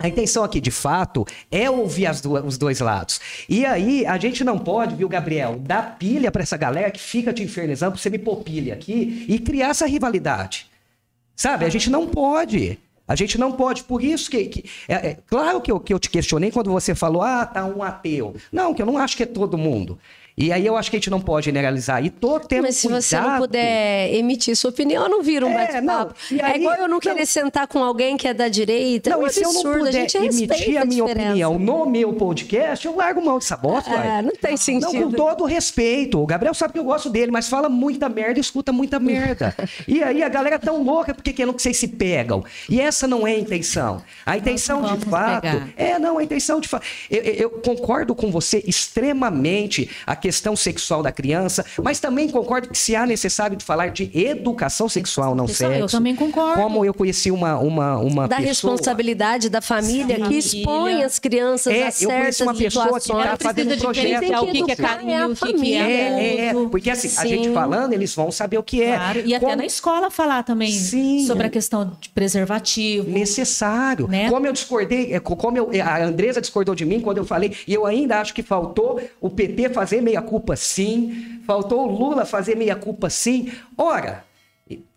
A intenção aqui, de fato, é ouvir do, os dois lados. E aí, a gente não pode, viu, Gabriel, dar pilha para essa galera que fica te infernizando você me pôr pilha aqui e criar essa rivalidade. Sabe? A gente não pode. A gente não pode, por isso que. que é, é, claro que eu, que eu te questionei quando você falou, ah, tá um ateu. Não, que eu não acho que é todo mundo. E aí eu acho que a gente não pode generalizar. E tô tendo Mas se cuidado... você não puder emitir sua opinião, não viro um é, bate-papo. É igual eu não, não querer sentar com alguém que é da direita. Não, é um e se absurdo. eu não puder emitir a minha opinião no meu podcast, eu largo mão dessa bosta. É, não tem sentido. Não, com todo respeito. O Gabriel sabe que eu gosto dele, mas fala muita merda e escuta muita merda. e aí a galera é tão louca porque querendo que vocês se pegam. E essa não é a intenção. A intenção de fato. pegar. É, não, a intenção de fato. Eu, eu- eu concordo com você extremamente a questão sexual da criança, mas também concordo que se há necessário de falar de educação sexual, não sexo. eu também concordo. Como eu conheci uma, uma, uma Da pessoa. responsabilidade da família Sim. que expõe as crianças É, a eu certas conheci uma pessoa que situações. tá fazendo um projeto. diferenciar o que, que é Educar é a carinho, o que, que família. é É, é, é, porque assim, a Sim. gente falando, eles vão saber o que é. Claro, e até Como- na escola falar também Sim. sobre a questão de preservativo. necessário. Né? Como eu discordei, é, co- como eu- a Andresa discordou de mim quando eu falei, e eu ainda acho que faltou o PT fazer meia-culpa sim, faltou o Lula fazer meia-culpa sim. Ora,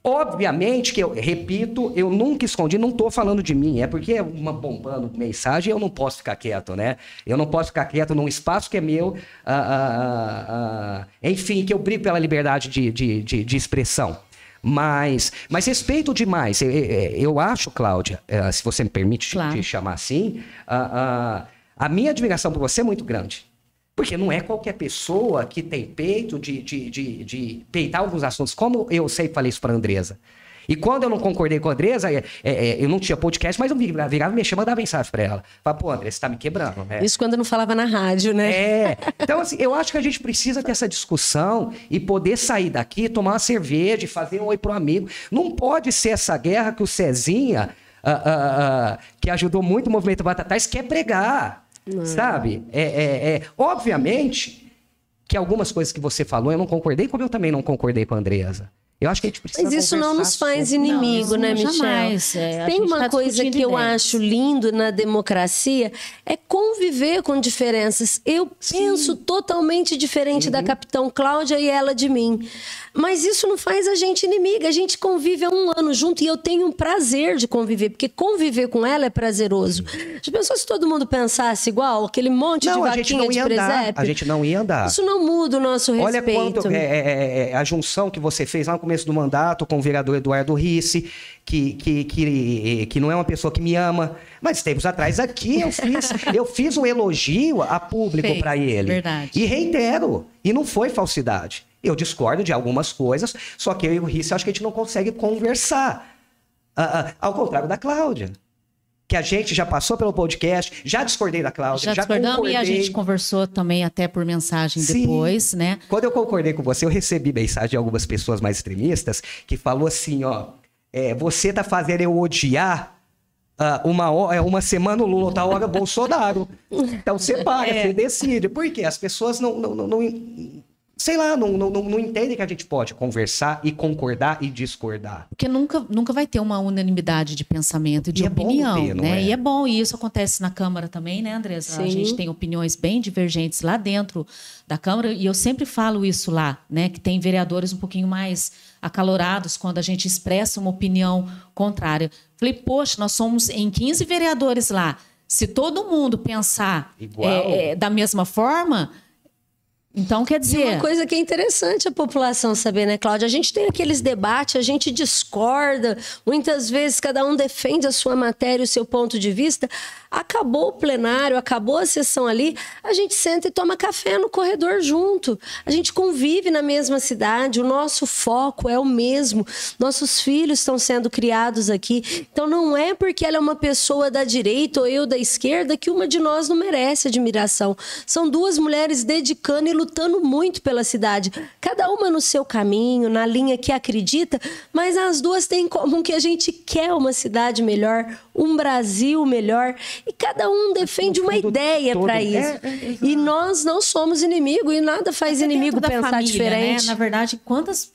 obviamente que eu repito, eu nunca escondi, não estou falando de mim, é porque é uma bombando mensagem, eu não posso ficar quieto, né? Eu não posso ficar quieto num espaço que é meu, ah, ah, ah, ah, enfim, que eu brigo pela liberdade de, de, de, de expressão. Mas, mas respeito demais. Eu, eu- acho, Cláudia, eh, se você me permite te- Claro. te chamar assim, ah, ah, a minha admiração por você é muito grande. Porque não é qualquer pessoa que tem peito de, de, de, de peitar alguns assuntos, como eu sempre falei isso para Andresa. E quando eu não concordei com a Andresa, é, é, é, eu não tinha podcast, mas eu virava, virava me chamava, mandava mensagem para ela. Falava, pô, Andresa, você tá me quebrando. né? Isso quando não falava na rádio, né? É. Então, assim, eu acho que a gente precisa ter essa discussão e poder sair daqui, tomar uma cerveja e fazer um oi pro amigo. Não pode ser essa guerra que o Cezinha, ah, ah, ah, que ajudou muito o movimento Batatais, quer pregar. Sabe? É, é, é. Obviamente que algumas coisas que você falou eu não concordei, como eu também não concordei com a Andresa. Eu acho que a gente precisa Mas isso não nos faz sobre- inimigo, Não, né, isso Michel? jamais. É, Tem uma tá coisa que eu ideias. acho lindo na democracia é conviver com diferenças. Eu penso totalmente diferente Uhum. da capitão Cláudia e ela de mim. Mas isso não faz a gente inimiga. A gente convive há um ano junto e eu tenho um prazer de conviver, porque conviver com ela é prazeroso. Já pensou se todo mundo pensasse igual? Aquele monte Não, de a gente vaquinha não de ia andar. presépio? A gente não ia andar. Isso não muda o nosso Olha respeito. quanto é, é, é, é, a junção que você fez lá no começo do mandato com o vereador Eduardo Risse, que, que, que, que não é uma pessoa que me ama, mas tempos atrás aqui eu fiz, [LAUGHS] eu fiz um elogio a público para ele. verdade. E reitero, e não foi falsidade. Eu discordo de algumas coisas, só que eu e o Risse acho que a gente não consegue conversar. Ah, ah, ao contrário da Cláudia. Que a gente já passou pelo podcast, já discordei da Cláudia, Já já, discordamos e a concordei. gente conversou também até por mensagem Sim. depois, né? Quando eu concordei com você, eu recebi mensagem de algumas pessoas mais extremistas que falou assim, ó, é, você tá fazendo eu odiar ah, uma, é, uma semana o Lula, outra hora o Bolsonaro. [LAUGHS] Então você para, É. você decide. Por quê? As pessoas não, não, não, não- sei lá, não, não, não, não entendem que a gente pode conversar e concordar e discordar. Porque nunca, nunca vai ter uma unanimidade de pensamento e de E é bom opinião, ter, não né? é? E é bom, e isso acontece na Câmara também, né, Andresa? A Sim. gente tem opiniões bem divergentes lá dentro da Câmara, e eu sempre falo isso lá, né? Que tem vereadores um pouquinho mais acalorados quando a gente expressa uma opinião contrária. Falei, poxa, nós somos em 15 vereadores lá. Se todo mundo pensar Igual. é, é, da mesma forma, então quer E dizer. uma coisa que é interessante a população saber, né, Cláudia? A gente tem aqueles debates, a gente discorda, muitas vezes cada um defende a sua matéria, o seu ponto de vista. Acabou o plenário, acabou a sessão ali, a gente senta e toma café no corredor junto. A gente convive na mesma cidade, o nosso foco é o mesmo. Nossos filhos estão sendo criados aqui. Então não é porque ela é uma pessoa da direita ou eu da esquerda que uma de nós não merece admiração. São duas mulheres dedicando e lutando muito pela cidade, cada uma no seu caminho, na linha que acredita, mas as duas têm em comum que a gente quer uma cidade melhor, um Brasil melhor, e cada um defende uma ideia para é, isso. é, e nós não somos inimigo e nada faz Até inimigo pensar família, diferente. Né? Na verdade, quantas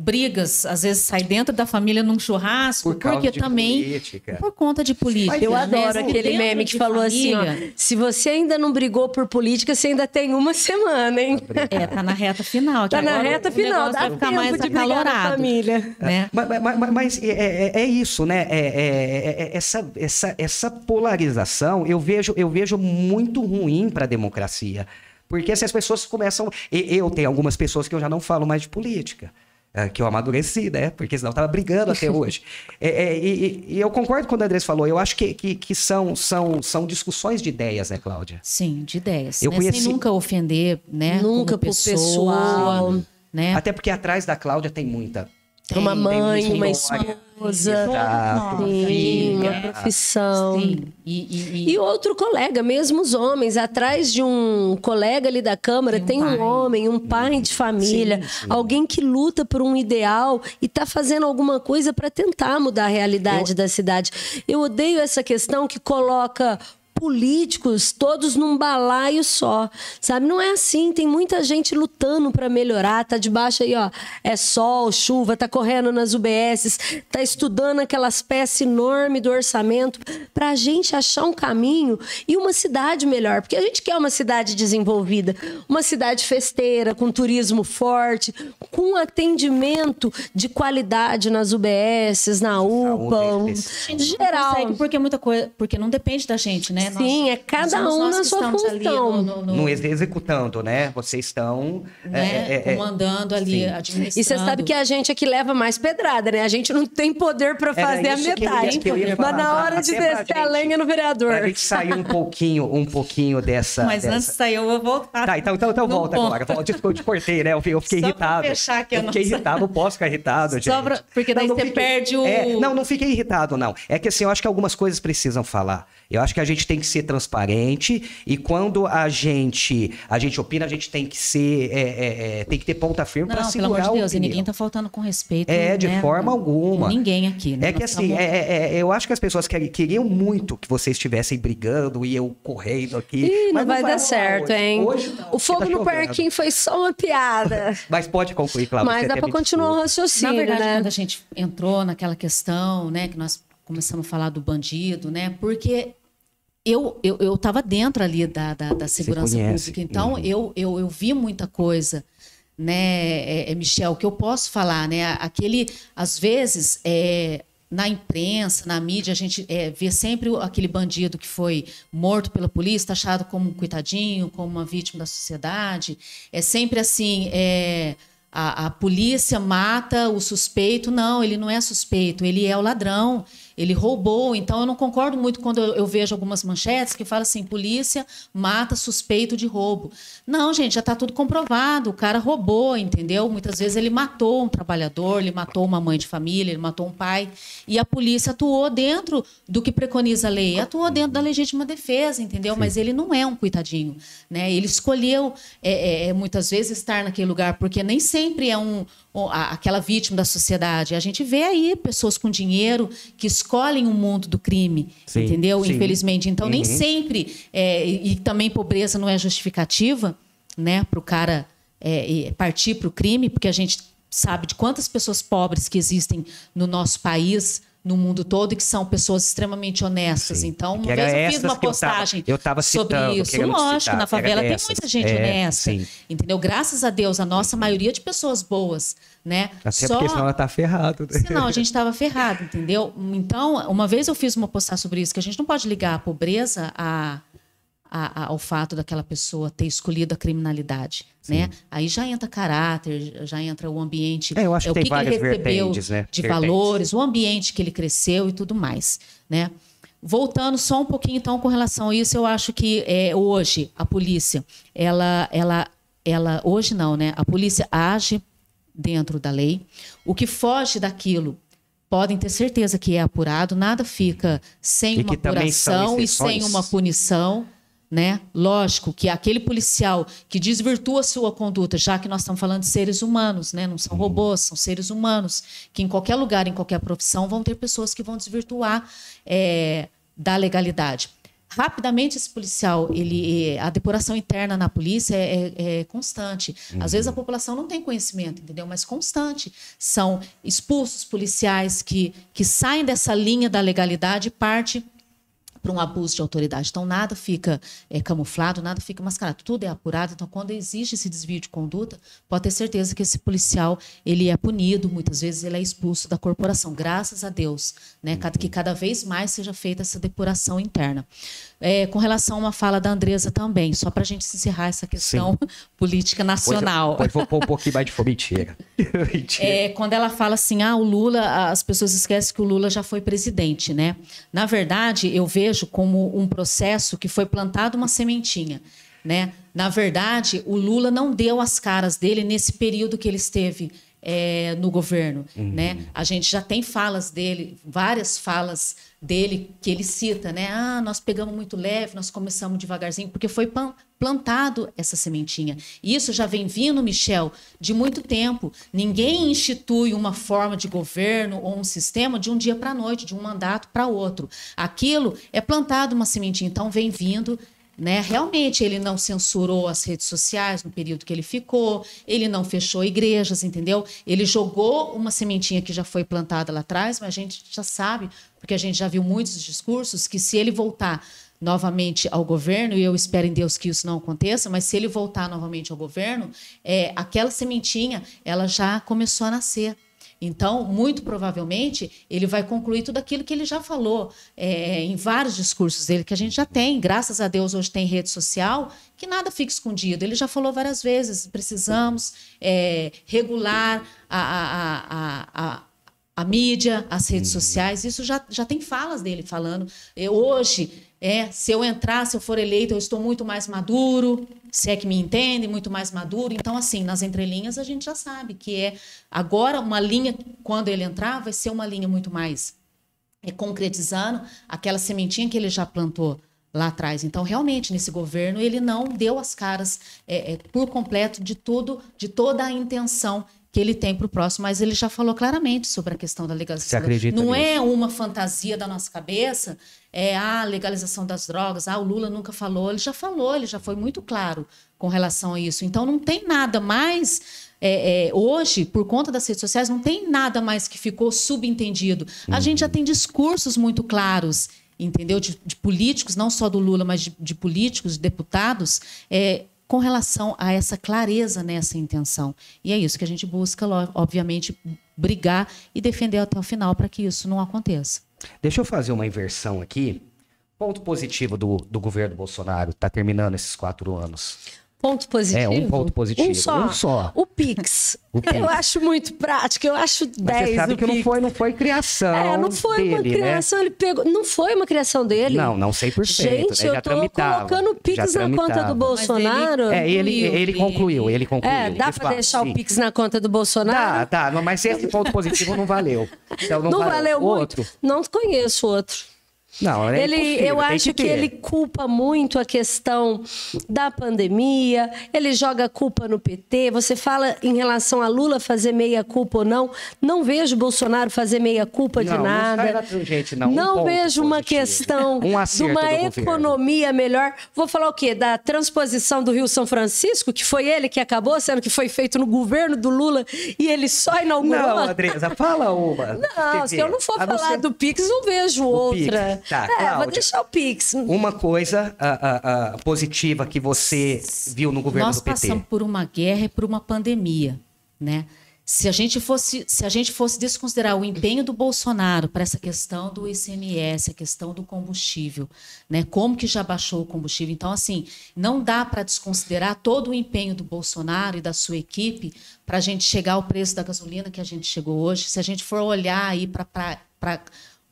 brigas às vezes sai dentro da família num churrasco, Por causa porque de também política. por conta de política. Mas Eu adoro aquele meme que falou assim, ó, família, se você ainda não brigou por política, você ainda tem uma semana, hein? É, tá na reta final. Tá na reta final, dá vai ficar mais de brigar na acalorado. família. Né? Mas, mas- mas- mas é, é- é isso, né? É- é- é- essa, essa, essa polarização eu vejo, eu vejo muito ruim para a democracia. Porque se as pessoas começam. Eu tenho algumas pessoas que eu já não falo mais de política. É, Que eu amadureci, né? Porque senão eu tava brigando até hoje. [LAUGHS] É, é, e, e- eu concordo com o Andrés falou. Eu acho que, que, que são, são, são discussões de ideias, né, Cláudia? Sim, de ideias. Eu né? conheci- Sem nunca ofender, né? Nunca como pro pessoa, pessoal. Né? Até porque atrás da Cláudia tem muita uma mãe, Tem uma esposa, sim, uma profissão. Sim. E, e- e- E outro colega, mesmo os homens, atrás de um colega ali da Câmara, Tem um tem um homem, um pai de família, alguém que luta por um ideal e está fazendo alguma coisa para tentar mudar a realidade da cidade. Eu odeio essa questão que coloca políticos todos num balaio só, sabe? Não é assim, tem muita gente lutando para melhorar, tá debaixo aí, ó, é sol, chuva, tá correndo nas UBSs, tá estudando aquelas peças enormes do orçamento para a gente achar um caminho e uma cidade melhor, porque a gente quer uma cidade desenvolvida, uma cidade festeira, com turismo forte, com atendimento de qualidade nas UBSs, na UPA, um- não geral. consegue, porque muita coisa, porque não depende da gente, né? Sim, é cada um nós na sua função. no- no- no- Não ex- executando, né? Vocês estão. né, é, é, é, comandando ali, sim. administrando. E você sabe que a gente é que leva mais pedrada, né? A gente não tem poder para Era fazer a que eu metade. que eu ia Mas na hora de descer a lenha no vereador. Pra gente sair um pouquinho, um pouquinho dessa. Mas dessa... antes de sair, eu vou voltar. Tá, então, então, então no volta ponto. agora. Desculpa, eu te cortei, né? Eu fiquei, eu fiquei Só pra irritado. fechar aqui a eu fiquei nossa- irritado, não posso ficar irritado, gente. Só pra- porque daí não você fiquei- perde o- É, não, não fiquei irritado, não. É que assim, eu acho que algumas coisas precisam falar. Eu acho que a gente tem que ser transparente e quando a gente a gente opina, a gente tem que ser é, é, é, tem que ter ponta firme para Não, pelo segurar amor de Deus, e ninguém tá faltando com respeito. É, de né? forma alguma. Ninguém aqui, né? É que assim, é- é- é- eu acho que as pessoas queriam muito que vocês estivessem brigando e eu correndo aqui. Ih, mas não vai dar rolar certo, hoje. hein? Hoje não, o fogo tá no parquinho foi só uma piada. [LAUGHS] Mas pode concluir, Cláudia. Mas dá para continuar o raciocínio, Na verdade, né? quando a gente entrou naquela questão, né, que nós começamos a falar do bandido, né, porque eu eu, eu tava dentro ali da, da, da segurança conhece. pública, então Uhum. eu, eu, eu vi muita coisa, né, é, é, Michel, que eu posso falar, né, aquele, às vezes, é, na imprensa, na mídia, a gente é, vê sempre aquele bandido que foi morto pela polícia, taxado como um coitadinho, como uma vítima da sociedade. É sempre assim, é, a, a polícia mata o suspeito. Não, ele não é suspeito, ele é o ladrão, ele roubou. Então, eu não concordo muito quando eu, eu vejo algumas manchetes que falam assim: polícia mata suspeito de roubo. Não, gente, já está tudo comprovado. O cara roubou, entendeu? Muitas vezes ele matou um trabalhador, ele matou uma mãe de família, ele matou um pai. E a polícia atuou dentro do que preconiza a lei, atuou dentro da legítima defesa, entendeu? Mas ele não é um coitadinho, né? Ele escolheu é, é, é, muitas vezes estar naquele lugar porque nem sempre é um um- aquela vítima da sociedade. A gente vê aí pessoas com dinheiro que escolhem o mundo do crime, Sim, entendeu? sim. Infelizmente. Então nem Uhum. sempre é, e, e também pobreza não é justificativa, né, para o cara é, partir para o crime, porque a gente sabe de quantas pessoas pobres que existem no nosso país, no mundo todo, e que são pessoas extremamente honestas. Sim. Então, uma vez eu fiz uma que eu tava- postagem eu tava sobre citando, isso. Lógico, citar, na favela tem muita gente É, honesta. sim. Entendeu? Graças a Deus, a nossa maioria de pessoas boas, né? Até porque senão ela tá ferrado. Senão a gente estava ferrado, entendeu? Então, uma vez eu fiz uma postagem sobre isso, que a gente não pode ligar a pobreza a, a- a- ao fato daquela pessoa ter escolhido a criminalidade, né? Aí já entra caráter, já entra o ambiente, É, eu acho que o tem que, que ele recebeu vertentes, né? de valores, o ambiente que ele cresceu e tudo mais, né? Voltando só um pouquinho então com relação a isso, eu acho que é, hoje a polícia, ela, ela, ela, hoje não, né? A polícia age dentro da lei. O que foge daquilo podem ter certeza que é apurado, nada fica sem E uma que apuração e sem uma punição. Né? Lógico que aquele policial que desvirtua sua conduta, já que nós estamos falando de seres humanos, né? não são Uhum. robôs, são seres humanos, que em qualquer lugar, em qualquer profissão, vão ter pessoas que vão desvirtuar é, da legalidade. Rapidamente esse policial, ele, a depuração interna na polícia é, é- é constante. Às vezes a população não tem conhecimento, entendeu? Mas constante. São expulsos policiais que, que saem dessa linha da legalidade e parte para um abuso de autoridade. Então, nada fica é, camuflado, nada fica mascarado. Tudo é apurado. Então, quando existe esse desvio de conduta, pode ter certeza que esse policial ele é punido, muitas vezes ele é expulso da corporação. Graças a Deus, né? Que cada vez mais seja feita essa depuração interna. É, com relação a uma fala da Andresa também, só para a gente encerrar essa questão [LAUGHS] política nacional. Pode, pode pôr um pouquinho mais de fome. Mentira. Mentira. [LAUGHS] É, quando ela fala assim, ah, o Lula, as pessoas esquecem que o Lula já foi presidente, né? Na verdade, eu vejo como um processo que foi plantado uma sementinha, né? Na verdade, o Lula não deu as caras dele nesse período que ele esteve é, no governo, uhum. né? A gente já tem falas dele, várias falas dele que ele cita, né? Ah, nós pegamos muito leve, nós começamos devagarzinho, porque foi plantado essa sementinha. E isso já vem vindo, Michel, de muito tempo. Ninguém institui uma forma de governo ou um sistema de um dia para a noite, de um mandato para outro. Aquilo é plantado uma sementinha, então vem vindo né? Realmente ele não censurou as redes sociais no período que ele ficou, ele não fechou igrejas, entendeu? Ele jogou uma sementinha que já foi plantada lá atrás, mas a gente já sabe, porque a gente já viu muitos discursos, que se ele voltar novamente ao governo, e eu espero em Deus que isso não aconteça, mas se ele voltar novamente ao governo, é, aquela sementinha ela já começou a nascer. Então, muito provavelmente, ele vai concluir tudo aquilo que ele já falou é, em vários discursos dele, que a gente já tem. Graças a Deus, hoje tem rede social, que nada fica escondido. Ele já falou várias vezes: precisamos é, regular a, a, a, a a mídia, as redes uhum. sociais, isso já, já tem falas dele falando. Eu, hoje, é, se eu entrar, se eu for eleito, eu estou muito mais maduro, se é que me entende, muito mais maduro. Então, assim, nas entrelinhas a gente já sabe que é agora uma linha, quando ele entrar, vai ser uma linha muito mais é, concretizando aquela sementinha que ele já plantou lá atrás. Então, realmente, nesse governo, ele não deu as caras é, é, por completo de tudo, de toda a intenção que ele tem para o próximo, mas ele já falou claramente sobre a questão da legalização. Você acredita Não nisso? é uma fantasia da nossa cabeça, é a legalização das drogas, ah, o Lula nunca falou, ele já falou, ele já foi muito claro com relação a isso. Então não tem nada mais é, é, hoje, por conta das redes sociais, não tem nada mais que ficou subentendido. A uhum. gente já tem discursos muito claros, entendeu? De, de, políticos, não só do Lula, mas de, de políticos, de deputados, é, com relação a essa clareza nessa intenção. E é isso que a gente busca, obviamente, brigar e defender até o final para que isso não aconteça. Deixa eu fazer uma inversão aqui. Ponto positivo do, do governo Bolsonaro, está terminando esses quatro anos. Ponto positivo? É, um ponto positivo. Um só. Um só. O Pix. [LAUGHS] O Pix. Eu acho muito prático, eu acho 10 Mas você sabe que Pix. não foi, não foi criação É, não foi dele, uma criação, né? ele pegou... Não foi uma criação dele. Não, não 100%. Gente, né? eu tô tramitava, colocando o Pix na conta do Bolsonaro. ele- É, ele, Concluiu, ele concluiu, ele concluiu. É, dá pra deixar sim. o Pix na conta do Bolsonaro? Dá, dá, mas esse ponto positivo não valeu. [LAUGHS] Então, Não, valeu Outro. muito? Não conheço outro. Não, é Ele, impossível, eu tem acho que, ter. ele culpa muito a questão da pandemia, ele joga culpa no PT. Você fala em relação a Lula fazer meia culpa ou não. Não vejo Bolsonaro fazer meia culpa de Não, não nada. sai da tangente, não. Um vejo uma positivo. questão Um de uma do governo. economia melhor. Vou falar o quê? Da transposição do Rio São Francisco, que foi ele que acabou, sendo que foi feito no governo do Lula e ele só inaugurou. Não, Andresa, fala uma. Não, se eu não for A falar ser- do Pix, não vejo outra. Pix. Tá, é, vou deixar o Pix. Uma coisa ah, ah, ah, positiva que você viu no governo Nós do PT. passamos por uma guerra e por uma pandemia, né? Se a gente fosse, se a gente fosse desconsiderar o empenho do Bolsonaro para essa questão do ICMS, a questão do combustível, né? Como que já baixou o combustível? Então, assim, não dá para desconsiderar todo o empenho do Bolsonaro e da sua equipe para a gente chegar ao preço da gasolina que a gente chegou hoje. Se a gente for olhar aí para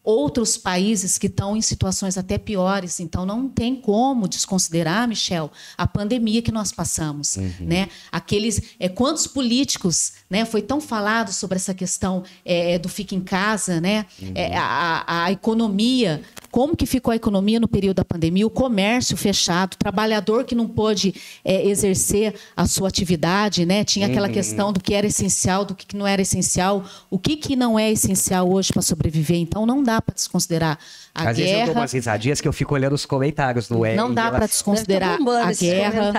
outros países que estão em situações até piores. Então, não tem como desconsiderar, Michel, a pandemia que nós passamos. Né? Aqueles, é, quantos políticos né, foi tão falado sobre essa questão é, do fica em casa, né? É, a, a- a economia, como que ficou a economia no período da pandemia, o comércio fechado, o trabalhador que não pôde é, exercer a sua atividade, né? Tinha aquela questão do que era essencial, do que não era essencial, o que, que não é essencial hoje para sobreviver. Então não dá para desconsiderar a Às vezes eu dou guerra. umas risadinhas que eu fico olhando os comentários do Web. Não dá para desconsiderar tá bombando a guerra.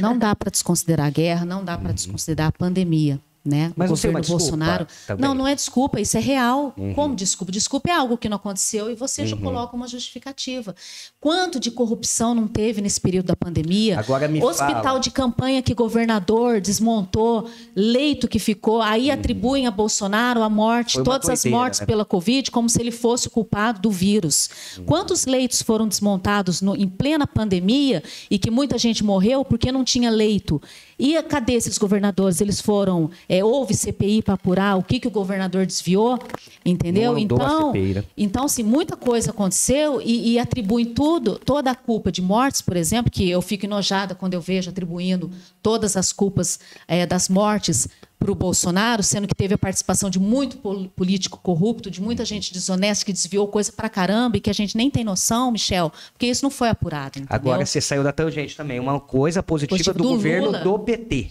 Não dá para desconsiderar a guerra, não dá para desconsiderar a pandemia. Né? Mas o governo uma desculpa Bolsonaro. também? Não, não é desculpa, isso é real. Como desculpa? Desculpa é algo que não aconteceu e você já coloca uma justificativa. Quanto de corrupção não teve nesse período da pandemia? Agora me Hospital fala. de campanha que governador desmontou, leito que ficou, aí atribuem a Bolsonaro a morte, Uhum. Todas as mortes né? pela Covid, como se ele fosse o culpado do vírus. Quantos leitos foram desmontados no- em plena pandemia e que muita gente morreu porque não tinha leito? E a- cadê esses governadores? Eles foram é, houve CPI para apurar o que, que o governador desviou, entendeu? Então, CPI, né? então, assim, muita coisa aconteceu e, e atribuem tudo, toda a culpa de mortes, por exemplo, que eu fico enojada quando eu vejo atribuindo todas as culpas é, das mortes para o Bolsonaro, sendo que teve a participação de muito pol- político corrupto, de muita gente desonesta que desviou coisa para caramba e que a gente nem tem noção, Michel, porque isso não foi apurado. Entendeu? Agora você saiu da tangente também. Uma coisa positiva Positivo do, do governo Lula. do PT.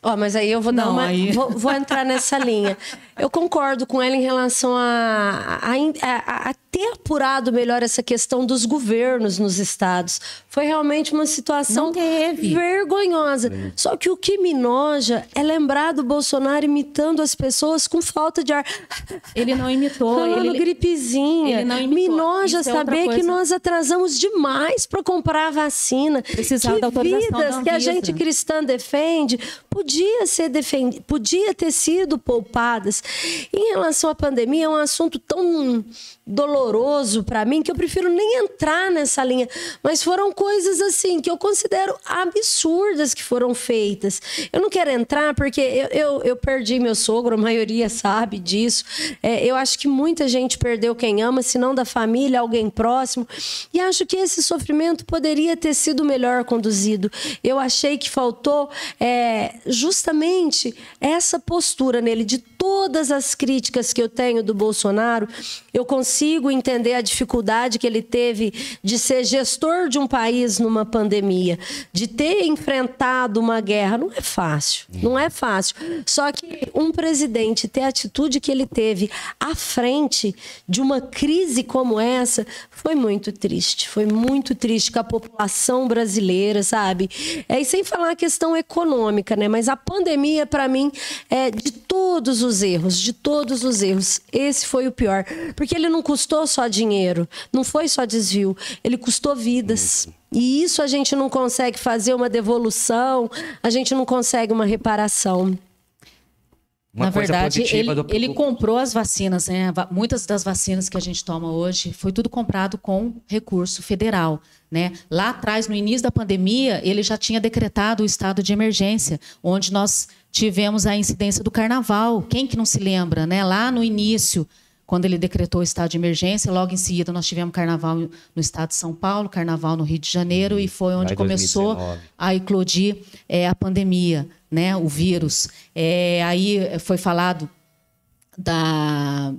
Ó, mas aí eu vou dar Não, uma. aí- Vou, vou entrar nessa linha. Eu concordo com ela em relação a, a, a- a ter apurado melhor essa questão dos governos nos estados. Foi realmente uma situação vergonhosa. Só que o que me noja é lembrar do Bolsonaro imitando as pessoas com falta de ar. Ele não imitou. Falando ele, gripezinha. ele não Me imitou. noja Isso é saber que coisa. nós atrasamos demais para comprar a vacina. Precisava que da autorização vidas da que a gente cristã defende podia ser defendi podia ter sido poupadas. Em relação à pandemia, é um assunto tão doloroso para mim que eu prefiro nem entrar nessa linha. Mas foram coisas assim que eu considero absurdas que foram feitas. Eu não quero entrar porque eu, eu, eu perdi meu sogro, a maioria [LAUGHS] sabe disso. É, eu acho que muita gente perdeu quem ama, se não da família, alguém próximo. E acho que esse sofrimento poderia ter sido melhor conduzido. Eu achei que faltou é, justamente essa postura nele de todas as críticas que eu tenho do Bolsonaro, eu consigo entender a dificuldade que ele teve de ser gestor de um país numa pandemia, de ter enfrentado uma guerra. Não é fácil, não é fácil. Só que um presidente ter a atitude que ele teve à frente de uma crise como essa foi muito triste. Foi muito triste com a população brasileira, sabe? É, e sem falar a questão econômica, né? Mas a pandemia, para mim, é de todos os erros, de todos os erros. Esse foi o pior. Porque ele não custou só dinheiro, não foi só desvio, ele custou vidas. E isso a gente não consegue fazer uma devolução, a gente não consegue uma reparação. Uma Na verdade, ele, do ele comprou as vacinas, né? Muitas das vacinas que a gente toma hoje foi tudo comprado com recurso federal, né? Lá atrás, no início da pandemia, ele já tinha decretado o estado de emergência, onde nós tivemos a incidência do carnaval. Quem que não se lembra, né? Lá no início, quando ele decretou o estado de emergência, logo em seguida nós tivemos carnaval no estado de São Paulo, carnaval no Rio de Janeiro, e foi onde em começou 2019. a eclodir é, a pandemia, né, o vírus. É, aí foi falado da.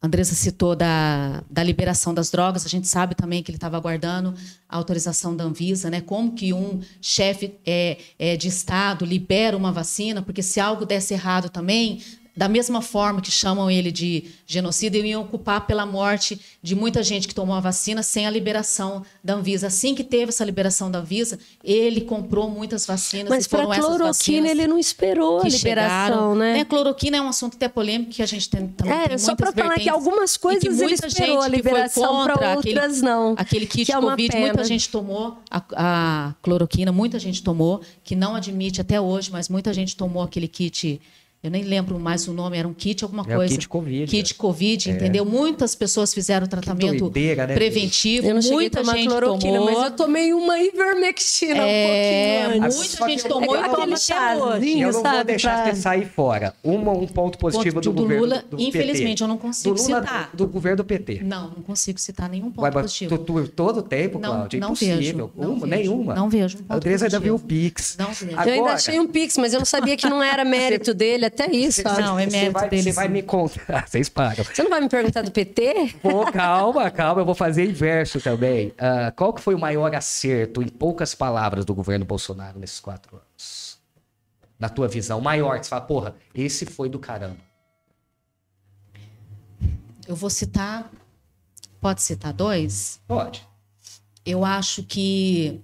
Andressa citou da, da liberação das drogas. A gente sabe também que ele estava aguardando a autorização da Anvisa, né? Como que um chefe é, é, de Estado libera uma vacina, porque se algo desse errado também, da mesma forma que chamam ele de genocida, iam culpar pela morte de muita gente que tomou a vacina sem a liberação da Anvisa. Assim que teve essa liberação da Anvisa, ele comprou muitas vacinas Mas e foram para cloroquina ele não esperou a liberação, chegaram. né? Cloroquina é um assunto até polêmico que a gente tem, também É, tem só muitas pra falar que algumas coisas que ele esperou a liberação, contra outras não, Aquele kit que é Covid, pena. muita gente tomou a, a cloroquina, muita gente tomou, que não admite até hoje, mas muita gente tomou aquele kit. Eu nem lembro mais o nome, era um kit, alguma É coisa. kit Covid, Kit é. Covid, entendeu? Muitas pessoas fizeram tratamento doideira, né, preventivo, Eu não cheguei a muita tomar gente cloroquina, tomou. mas eu tomei uma ivermectina É, um pouquinho antes. muita gente tomou eu- e toma chazinho, Eu não vou sabe, deixar pra- você sair fora. Uma, um ponto positivo do, do governo Lula, do infelizmente, PT. eu não consigo do Lula, citar. Do governo do PT. Não, não consigo citar nenhum ponto mas positivo. tu, tu, todo tempo, Não, Cláudia, não impossível. vejo, não Uma, vejo, nenhuma. não vejo um ponto A Andressa ainda viu o. Pix. Não vejo. Eu ainda achei um pix, mas eu não sabia que não era [LAUGHS] mérito dele, até isso. ó. Não, é você mérito vai, dele, Você vai me contar. [LAUGHS] Vocês param. Você não vai me perguntar do PT? Pô, calma, calma, eu vou fazer inverso também. Ah, qual que foi o maior acerto, em poucas palavras, do governo Bolsonaro nesses quatro anos? Na tua visão, maior, que você fala, porra, esse foi do caramba. Eu vou citar. Pode citar dois? Pode. Eu acho que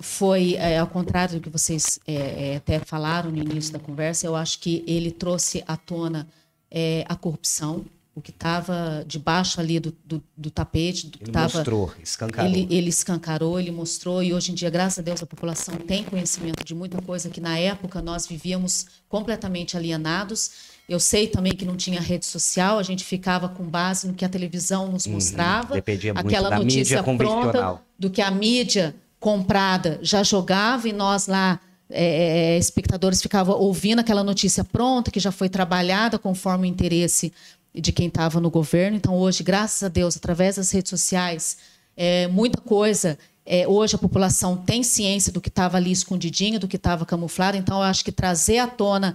foi, é, ao contrário do que vocês é, é, até falaram no início da conversa, eu acho que ele trouxe à tona é, a corrupção, o que estava debaixo ali do, do, do tapete, do Ele estava mostrou, escancarou. Ele, ele escancarou, ele mostrou, e hoje em dia, graças a Deus, a população tem conhecimento de muita coisa que na época nós vivíamos completamente alienados. Eu sei também que não tinha rede social, a gente ficava com base no que a televisão nos mostrava, Uhum. dependia muito aquela da mídia notícia convencional. pronta do que a mídia comprada já jogava e nós lá é, é, espectadores ficavam ouvindo aquela notícia pronta, que já foi trabalhada conforme o interesse de quem estava no governo. Então, hoje, graças a Deus, através das redes sociais, é, muita coisa. É, hoje a população tem ciência do que estava ali escondidinho, do que estava camuflado. Então, eu acho que trazer à tona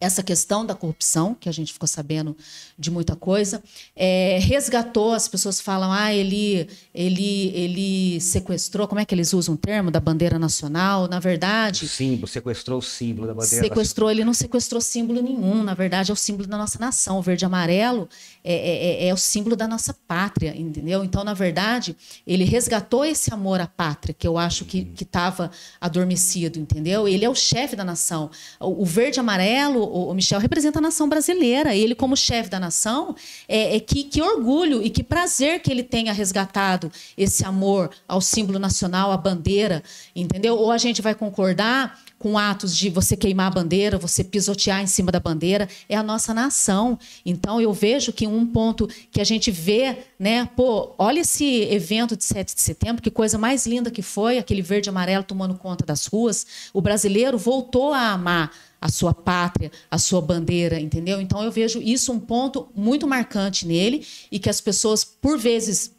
essa questão da corrupção, que a gente ficou sabendo de muita coisa, é, resgatou, as pessoas falam, ah, ele, ele, ele sequestrou, como é que eles usam o termo, da bandeira nacional, na verdade... O símbolo, sequestrou o símbolo da bandeira Sequestrou, nacional. ele não sequestrou símbolo nenhum, na verdade é o símbolo da nossa nação, o verde e amarelo é, é, é, é o símbolo da nossa pátria, entendeu? Então, na verdade, ele resgatou esse amor à pátria, que eu acho que estava adormecido, entendeu? Ele é o chefe da nação. O, o verde e amarelo o, Michel representa a nação brasileira. Ele, como chefe da nação, é, é que, que, orgulho e que prazer que ele tenha resgatado esse amor ao símbolo nacional, à bandeira, entendeu? Ou a gente vai concordar com atos de você queimar a bandeira, você pisotear em cima da bandeira, é a nossa nação. Então eu vejo que um ponto que a gente vê, né, pô, olha esse evento de 7 de setembro, que coisa mais linda que foi, aquele verde e amarelo tomando conta das ruas. O brasileiro voltou a amar a sua pátria, a sua bandeira, entendeu? Então eu vejo isso um ponto muito marcante nele e que as pessoas por vezes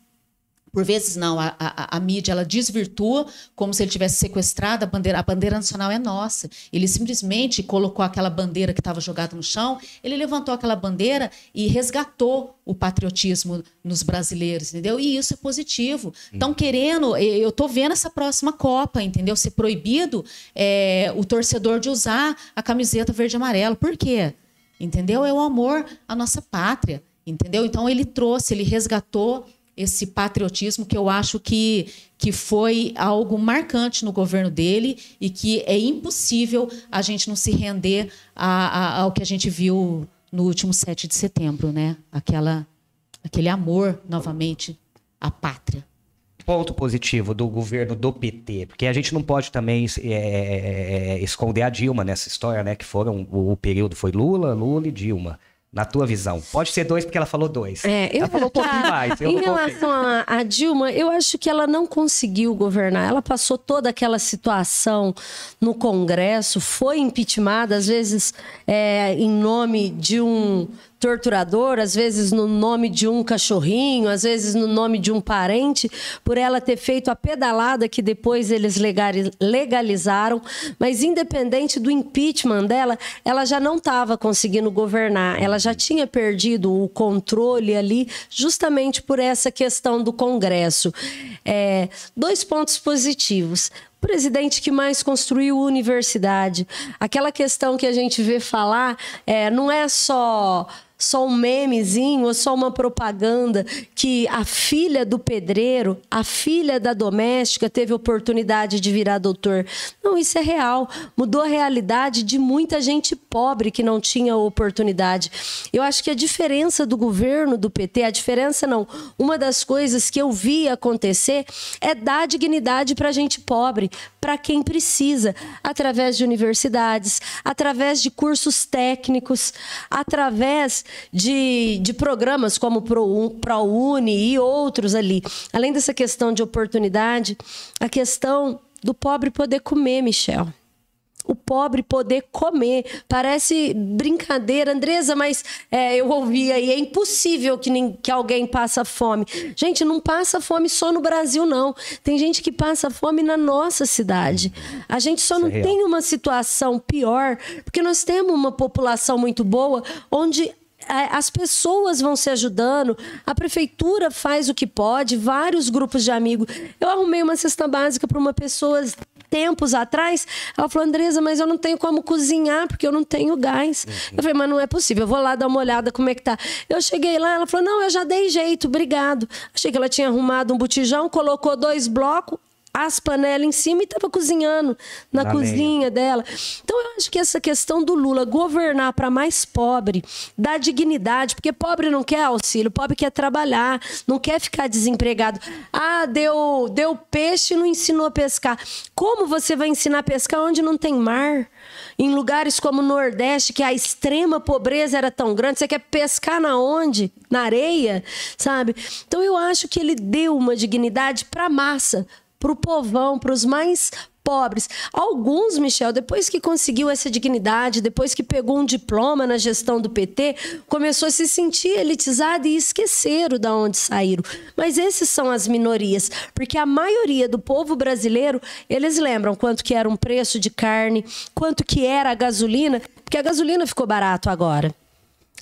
por vezes não, a, a, a, mídia ela desvirtua como se ele tivesse sequestrado a bandeira. A bandeira nacional é nossa. Ele simplesmente colocou aquela bandeira que estava jogada no chão, ele levantou aquela bandeira e resgatou o patriotismo nos brasileiros, entendeu? E isso é positivo. Estão querendo, eu estou vendo essa próxima Copa, entendeu? Ser proibido é, o torcedor de usar a camiseta verde e amarelo. Por quê? Entendeu? É o amor à nossa pátria, entendeu? Então ele trouxe, ele resgatou esse patriotismo que eu acho que, que foi algo marcante no governo dele e que é impossível a gente não se render a, a, ao que a gente viu no último 7 de setembro, né? Aquela, aquele amor, novamente, à pátria. Ponto positivo do governo do PT, porque a gente não pode também é, é, é, esconder a Dilma nessa história, né? Que foram o, o período foi Lula, Lula e Dilma na tua visão? Pode ser dois, porque ela falou dois. É, eu, ela falou um pouquinho tá, mais. em relação a, Dilma, eu acho que ela não conseguiu governar. Ela passou toda aquela situação no Congresso, foi impeachmentada, às vezes é, em nome de um torturador, às vezes no nome de um cachorrinho, às vezes no nome de um parente, por ela ter feito a pedalada que depois eles legalizaram, mas independente do impeachment dela, ela já não estava conseguindo governar, ela já tinha perdido o controle ali, justamente por essa questão do Congresso. É, dois pontos positivos presidente que mais construiu universidade. Aquela questão que a gente vê falar é, não é só só um memezinho ou só uma propaganda que a filha do pedreiro, a filha da doméstica teve oportunidade de virar doutor. Não, isso é real. Mudou a realidade de muita gente pobre que não tinha oportunidade. Eu acho que a diferença do governo do PT, a diferença não, uma das coisas que eu vi acontecer é dar dignidade para gente pobre, para quem precisa, através de universidades, através de cursos técnicos, através de, de programas como o ProUni e outros ali. Além dessa questão de oportunidade, a questão do pobre poder comer, Michel o pobre poder comer. Parece brincadeira, Andresa, mas é, eu ouvi aí, é impossível que, nem, que alguém passa fome. Gente, não passa fome só no Brasil, não. Tem gente que passa fome na nossa cidade. A gente só não é tem uma situação pior, porque nós temos uma população muito boa, onde as pessoas vão se ajudando, a prefeitura faz o que pode, vários grupos de amigos. Eu arrumei uma cesta básica para uma pessoa tempos atrás. Ela falou, Andresa, mas eu não tenho como cozinhar porque eu não tenho gás. Uhum. Eu falei, mas não é possível, eu vou lá dar uma olhada como é que tá. Eu cheguei lá, ela falou, não, eu já dei jeito, obrigado. Achei que ela tinha arrumado um botijão, colocou dois blocos, as panelas em cima e estava cozinhando na, na cozinha dela. Então eu acho que essa questão do Lula governar para mais pobre, dar dignidade, porque pobre não quer auxílio, pobre quer trabalhar, não quer ficar desempregado. Ah, deu, deu peixe e não ensinou a pescar. Como você vai ensinar a pescar onde não tem mar? Em lugares como o Nordeste, que a extrema pobreza era tão grande, você quer pescar na onde? Na areia, sabe? Então eu acho que ele deu uma dignidade para a massa para o povão, para os mais pobres. Alguns, Michel, depois que conseguiu essa dignidade, depois que pegou um diploma na gestão do PT, começou a se sentir elitizado e esqueceram de onde saíram. Mas esses são as minorias, porque a maioria do povo brasileiro, eles lembram quanto que era um preço de carne, quanto que era a gasolina, porque a gasolina ficou barato agora.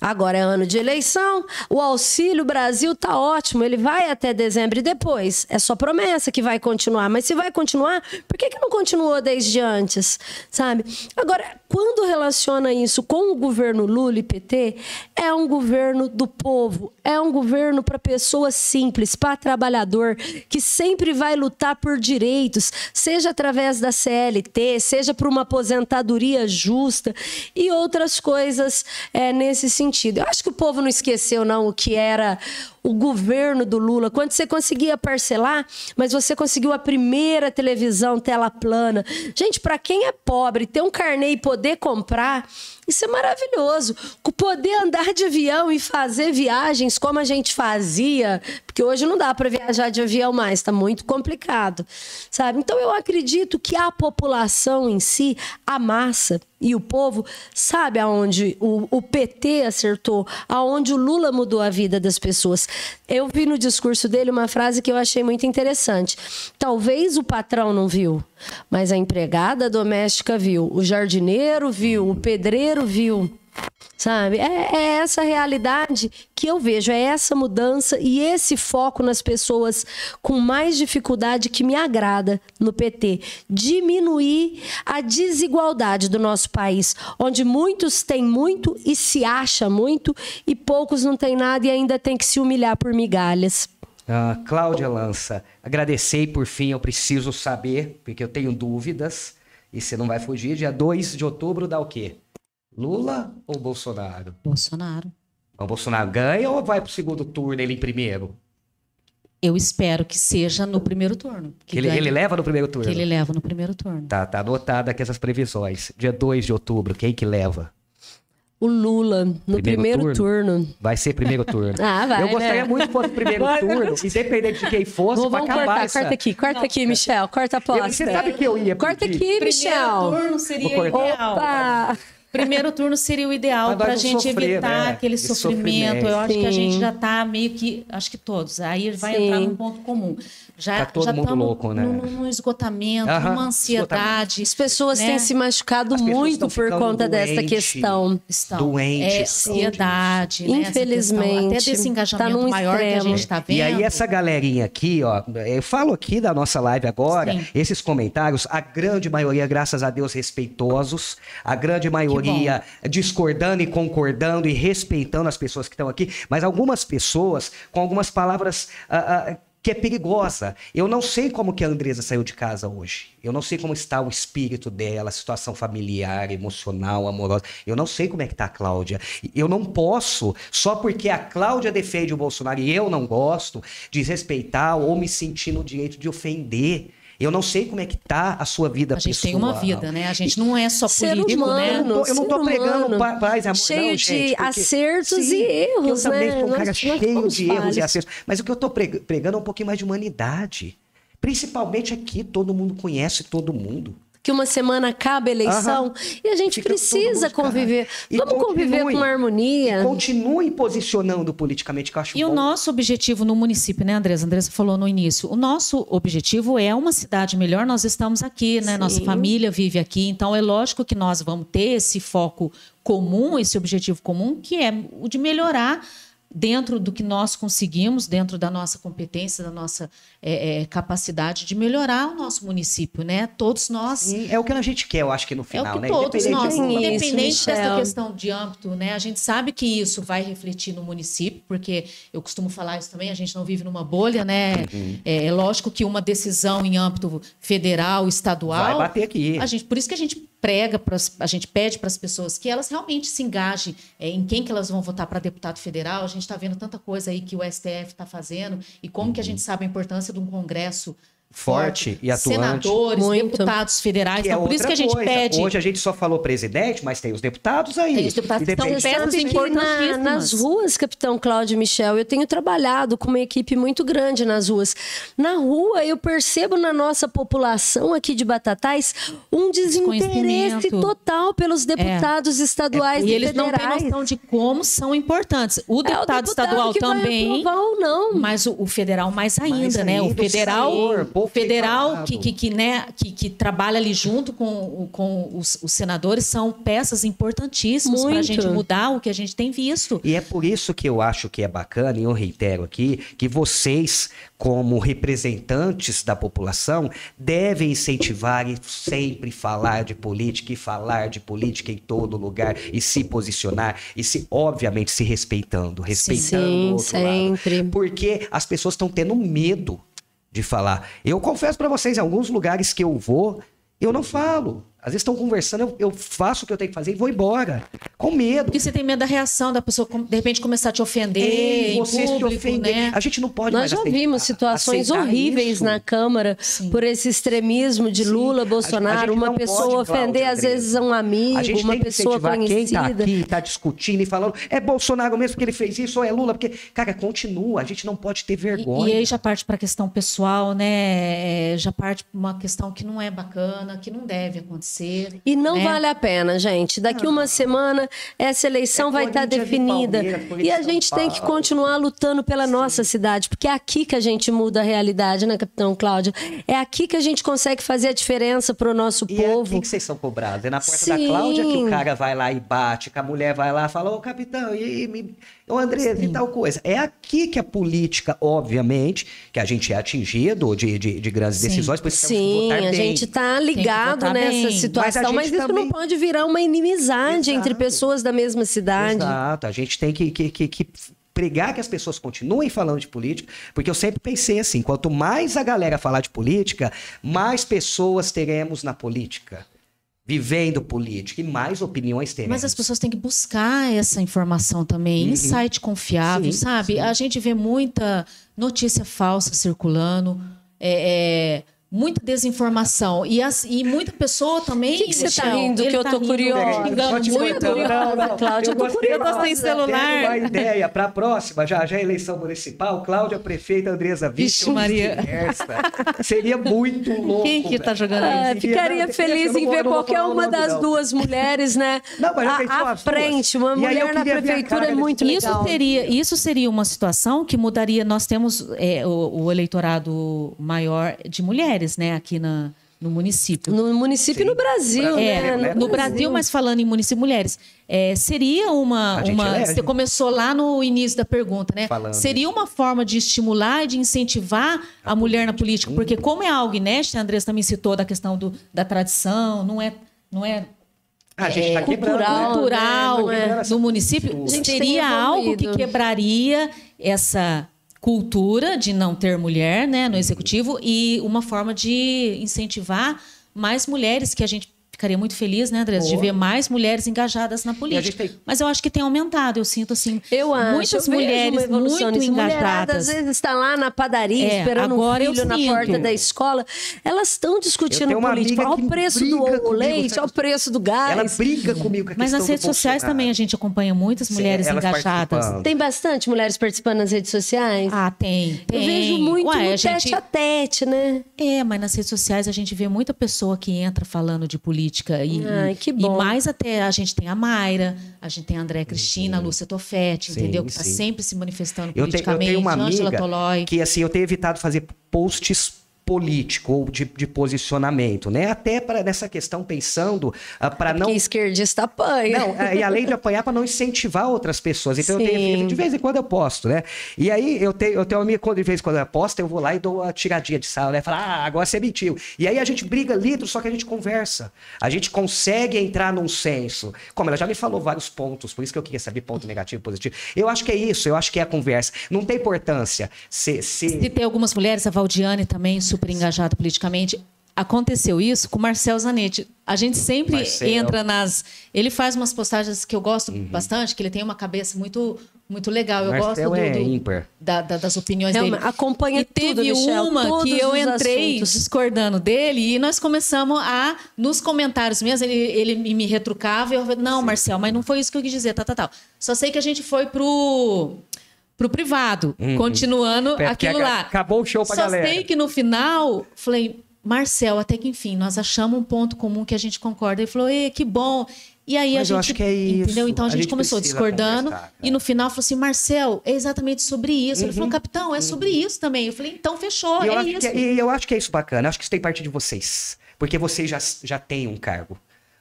Agora é ano de eleição, o Auxílio Brasil tá ótimo, ele vai até dezembro e depois. É só promessa que vai continuar, mas se vai continuar, por que, que não continuou desde antes? Sabe? Agora, quando relaciona isso com o governo Lula e PT, é um governo do povo, é um governo para pessoa simples, para trabalhador, que sempre vai lutar por direitos, seja através da CLT, seja por uma aposentadoria justa e outras coisas é, nesse sentido sentido. Eu acho que o povo não esqueceu, não, o que era o governo do Lula. Quando você conseguia parcelar, mas você conseguiu a primeira televisão tela plana. Gente, para quem é pobre, ter um carnê e poder comprar, isso é maravilhoso. Poder andar de avião e fazer viagens como a gente fazia, porque hoje não dá para viajar de avião mais, está muito complicado, sabe? Então eu acredito que a população em si, a massa e o povo, sabe aonde o, o PT acertou, aonde o Lula mudou a vida das pessoas. Eu vi no discurso dele uma frase que eu achei muito interessante. Talvez o patrão não viu, mas a empregada doméstica viu, o jardineiro viu, o pedreiro viu. Sabe? É, é, essa realidade que eu vejo, é essa mudança e esse foco nas pessoas com mais dificuldade que me agrada no PT. Diminuir a desigualdade do nosso país, onde muitos têm muito e se acha muito, e poucos não têm nada e ainda tem que se humilhar por migalhas. Ah, Cláudia Lança, agradecei por fim, eu preciso saber, porque eu tenho dúvidas, e você não vai fugir. Dia 2 de outubro dá o quê? Lula ou Bolsonaro? Bolsonaro. O Bolsonaro ganha ou vai para o segundo turno ele em primeiro? Eu espero que seja no primeiro turno. Que ele, ele, leva no primeiro turno? Que ele leva no primeiro turno. Tá, tá anotada aqui essas previsões. Dia 2 de outubro, quem que leva? O Lula, no primeiro, primeiro turno. turno. Vai ser primeiro turno. [LAUGHS] ah, vai, Eu gostaria né? muito que fosse primeiro turno, independente de quem fosse, Vou, vamos cortar, essa... corta aqui, corta aqui, Michel, corta a aposta. Você sabe que eu ia pedir. Corta aqui, Michel. Primeiro turno seria ideal. Opa! Primeiro turno seria o ideal para a gente sofrer, evitar né? aquele sofrimento. sofrimento. Eu acho Sim. que a gente já está meio que, acho que todos. Aí vai Sim. entrar num ponto comum. Já, tá todo já mundo louco, né? Num, esgotamento, -huh. numa ansiedade. As pessoas né? têm se machucado muito por conta doente, dessa questão. Estão. Doentes. É, ansiedade, né? Infelizmente. Até desse engajamento tá maior extremo. que a gente está vendo. E aí essa galerinha aqui, ó, eu falo aqui da nossa live agora, Sim. esses comentários, a grande maioria, graças a Deus, respeitosos, a grande maioria discordando e concordando e respeitando as pessoas que estão aqui, mas algumas pessoas com algumas palavras uh, uh, que é perigosa. Eu não sei como que a Andresa saiu de casa hoje. Eu não sei como está o espírito dela, a situação familiar, emocional, amorosa. Eu não sei como é que está a Cláudia. Eu não posso, só porque a Cláudia defende o Bolsonaro e eu não gosto, desrespeitar ou me sentir no direito de ofender. Eu não sei como é que tá a sua vida pessoal. A gente pessoal. tem uma vida, né? A gente não é só ser político, humano, né? Eu não tô, eu não tô pregando paz, amor, Cheio não, de gente, acertos sim, e erros, eu né? também sou um cara nós, cheio nós de erros e acertos. Mas o que eu tô pregando é um pouquinho mais de humanidade. Principalmente aqui, todo mundo conhece todo mundo que uma semana acaba a eleição e a gente Fica precisa conviver. Vamos conviver com harmonia. Continue posicionando politicamente, que eu acho E bom. o nosso objetivo no município, né, Andressa? Andressa falou no início. O nosso objetivo é uma cidade melhor. Nós estamos aqui, né? Sim. Nossa família vive aqui. Então, é lógico que nós vamos ter esse foco comum, esse objetivo comum, que é o de melhorar dentro do que nós conseguimos, dentro da nossa competência, da nossa é, é, capacidade de melhorar o nosso município, né? Todos nós. Sim, é o que a gente quer, eu acho que no final, é o que né? Todos nós, isso, independente dessa questão de âmbito, né? A gente sabe que isso vai refletir no município, porque eu costumo falar isso também, a gente não vive numa bolha, né? Uhum. É, é, lógico que uma decisão em âmbito federal, estadual. Vai bater aqui. A gente, por isso que a gente prega, pras, a gente pede para as pessoas que elas realmente se engajem é, em quem que elas vão votar para deputado federal. A gente está vendo tanta coisa aí que o STF está fazendo e como uhum. que a gente sabe a importância de um congresso forte e atuante. Senadores, Muito. deputados federais. Que é Então, por isso que a gente coisa. pede. Hoje a gente só falou presidente, mas tem os deputados aí. Tem os deputados que estão Independente- peças que na- importantíssimas. nas ruas, capitão Cláudio e Michel, eu tenho trabalhado com uma equipe muito grande nas ruas. Na rua, eu percebo na nossa população aqui de Batatais um desinteresse total pelos deputados estaduais E e eles não têm federais. noção de como são importantes. O É o deputado, estadual que vai também. aprovar ou não. Mas o, o federal mais ainda, Mais né? ainda, O federal, senador, o pouco federal que, que, que, né, que, que trabalha ali junto com, o- com os, os senadores são peças importantíssimas para a gente mudar o que a gente tem visto. E é por isso que eu acho que é bacana, e eu reitero aqui, que vocês, como representantes da população, devem incentivar e sempre falar de política e falar de política em todo lugar e se posicionar e se, obviamente, se respeitando, respeitando o Sim, outro lado. sempre. Porque as pessoas estão tendo medo de falar. Eu confesso para vocês, em alguns lugares que eu vou, eu não falo. Às vezes estão conversando, eu, eu faço o que eu tenho que fazer e vou embora. Com medo. Porque você tem medo da reação da pessoa, de repente, começar a te ofender em você se público, ofender. né? A gente não pode Nós mais já aceitar- vimos situações horríveis isso. na Câmara Sim. por esse extremismo de Sim. Lula, A Bolsonaro, gente uma não pessoa pode, ofender Cláudia às vezes um amigo, A gente uma tem que pessoa incentivar quem conhecida. tá aqui, tá discutindo e falando, é Bolsonaro mesmo porque ele fez isso, ou é Lula, porque, cara, continua, a gente não pode ter E, vergonha. e aí já parte para a questão pessoal, né? É, Já parte para uma questão que não é bacana, que não deve acontecer. E não né? vale a pena, gente. Daqui uma semana essa eleição É vai estar e definida. E a e gente tem que continuar lutando pela nossa cidade, porque é aqui que a gente muda a realidade, né, capitão Cláudio? É aqui que a gente consegue fazer a diferença para o nosso E é povo. aqui que vocês são cobrados. É na porta da Sim. Cláudia que o cara vai lá e bate, que a mulher vai lá e fala, ô capitão, e aí, me... ô Andrés, e tal coisa. É aqui que a política, obviamente, que a gente é atingido de, de, de grandes Sim. decisões, por isso temos que Sim, a bem. gente está ligado nessa bem. situação, Mas mas, isso também- não pode virar uma inimizade entre Exato. pessoas da mesma cidade. Exato, a gente tem que, que, que, que pregar que as pessoas continuem falando de política, porque eu sempre pensei assim, quanto mais a galera falar de política, mais pessoas teremos na política, vivendo política, e mais opiniões teremos. Mas as pessoas têm que buscar essa informação também, em site confiável, Uhum. Sim, sabe? sim. A gente vê muita notícia falsa circulando, é, é, muita desinformação. E, as- e muita pessoa também. O que você tá Michel, rindo que eu tá tô rindo, curiosa? muito. não, Cláudia, eu tô gostei, curiosa. ó, sem celular. tendo uma ideia para a próxima, já já é eleição municipal, Cláudia prefeita, Andresa Vixe, Maria. Seria muito louco. Quem que tá jogando Ah? Não, ficaria não, feliz em ver qualquer uma das duas mulheres, né? [LAUGHS] Não, mas já à, pensou frente, uma mulher na prefeitura é muito Isso legal. teria, isso seria uma situação que mudaria. Nós temos é, o, o eleitorado maior de mulheres, né, aqui na, no município. No município e no Brasil, É, né? no, Brasil, mas falando em município mulheres, é, seria uma, uma. elege. Você começou lá no início da pergunta, né? Falando Seria uma forma de estimular e de incentivar a, mulher na política, porque como é algo inédito, a Andressa também citou da questão do, da tradição, não é, não é A gente tá quebrando, cultural, né? cultural Tá quebrando essa no município, seria algo que quebraria essa cultura de não ter mulher né, no executivo e uma forma de incentivar mais mulheres, que a gente ficaria muito feliz, né, Andrés, de ver mais mulheres engajadas na política. tem- Mas eu acho que tem aumentado, eu sinto assim, Eu acho, muitas eu vejo mulheres muito nisso. Mulherada, engajadas. às vezes está lá na padaria É, esperando um agora eu filho na porta da escola. Elas estão Eu discutindo política. Olha o preço do comigo, leite, sabe? olha o preço do gás. Ela briga comigo com a Mas nas redes sociais também a gente acompanha muitas Sim, mulheres elas engajadas. Tem bastante mulheres participando nas redes sociais? Ah, tem, Eu tem. vejo muito Ué, no a gente... tete a tete, né? É, mas nas redes sociais a gente vê muita pessoa que entra falando de política. E, Ai, que bom. e mais até a gente tem a Mayra, a gente tem a Andréa Cristina, a Lúcia Tofetti, Sim, entendeu? Que está sempre se manifestando Eu, te- eu politicamente. tenho uma Ângela amiga Tolói. que assim eu tenho evitado fazer posts político ou de, de posicionamento, né? Até para nessa questão pensando para não Que esquerdista apanha. não, é, e além de apanhar para não incentivar outras pessoas. Então eu Sim. tenho, de vez em quando eu posto, né? E aí eu tenho, eu tenho uma amiga, quando de vez em quando eu posto, eu vou lá e dou uma tiradinha de sal, né? Falar, ah, agora você mentiu. E aí a gente briga litro, só que a gente conversa. A gente consegue entrar num senso. Como ela já me falou vários pontos, por isso que eu queria saber ponto negativo, positivo. Eu acho que é isso, eu acho que é a conversa. Não tem importância se, se... Se tem algumas mulheres, a Valdiane também, super engajada politicamente. Aconteceu isso com o Marcel Zanetti. A gente sempre Marcel. entra nas. Ele faz umas postagens que eu gosto Uhum. bastante, que ele tem uma cabeça muito Muito legal, eu Marcel gosto do, é do- ímpar. da- da- das opiniões Realmente, dele. acompanha e teve tudo, Michel, uma todos que eu entrei assuntos. discordando dele e nós começamos a, nos comentários mesmo, ele, ele me retrucava e eu falei, não, Marcel, mas não foi isso que eu quis dizer, tá, tá, tá. Só sei que a gente foi pro, pro privado, continuando É, aquilo lá. acabou o show pra Só galera. sei que no final, falei, Marcel, até que enfim, nós achamos um ponto comum que a gente concorda. Ele falou, que bom. E aí Mas a eu gente. acho que é isso. Entendeu? Então a A gente, gente começou discordando. E no final falou assim: Marcel, é exatamente sobre isso. Ele falou, capitão, é sobre isso também. Eu falei, então fechou, E é acho isso. que, e eu acho que é isso bacana. Eu acho que isso tem parte de vocês. Porque vocês já, já têm um cargo.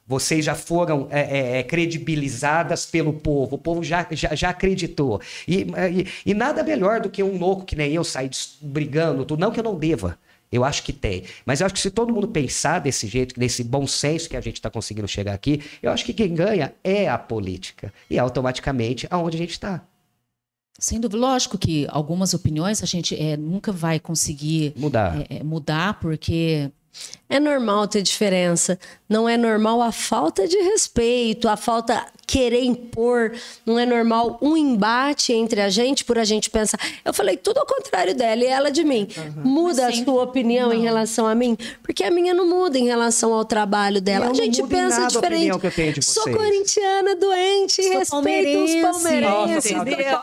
Vocês já foram é, é, é, credibilizadas pelo povo. O povo já, já, já acreditou. E, e, e nada melhor do que um louco que nem eu sair brigando. tudo. Não que eu não deva. Eu acho que tem. Mas eu acho que se todo mundo pensar desse jeito, nesse bom senso que a gente está conseguindo chegar aqui, eu acho que quem ganha é a política. E automaticamente aonde a gente está. Sem dúvida, lógico que algumas opiniões a gente é, nunca vai conseguir Mudar. é, é, mudar, porque É normal ter diferença. Não é normal a falta de respeito, a falta querer impor. Não é normal um embate entre a gente por a gente pensar. Eu falei tudo ao contrário dela e ela de mim. Muda a Mas sim. sua opinião em Não. relação a mim? Porque a minha não muda em relação ao trabalho dela. Eu a gente muda em pensa nada a diferente. opinião que eu tenho de Sou corintiana, doente, Sou respeito palmeirense. os palmeirenses. Nossa, entendeu?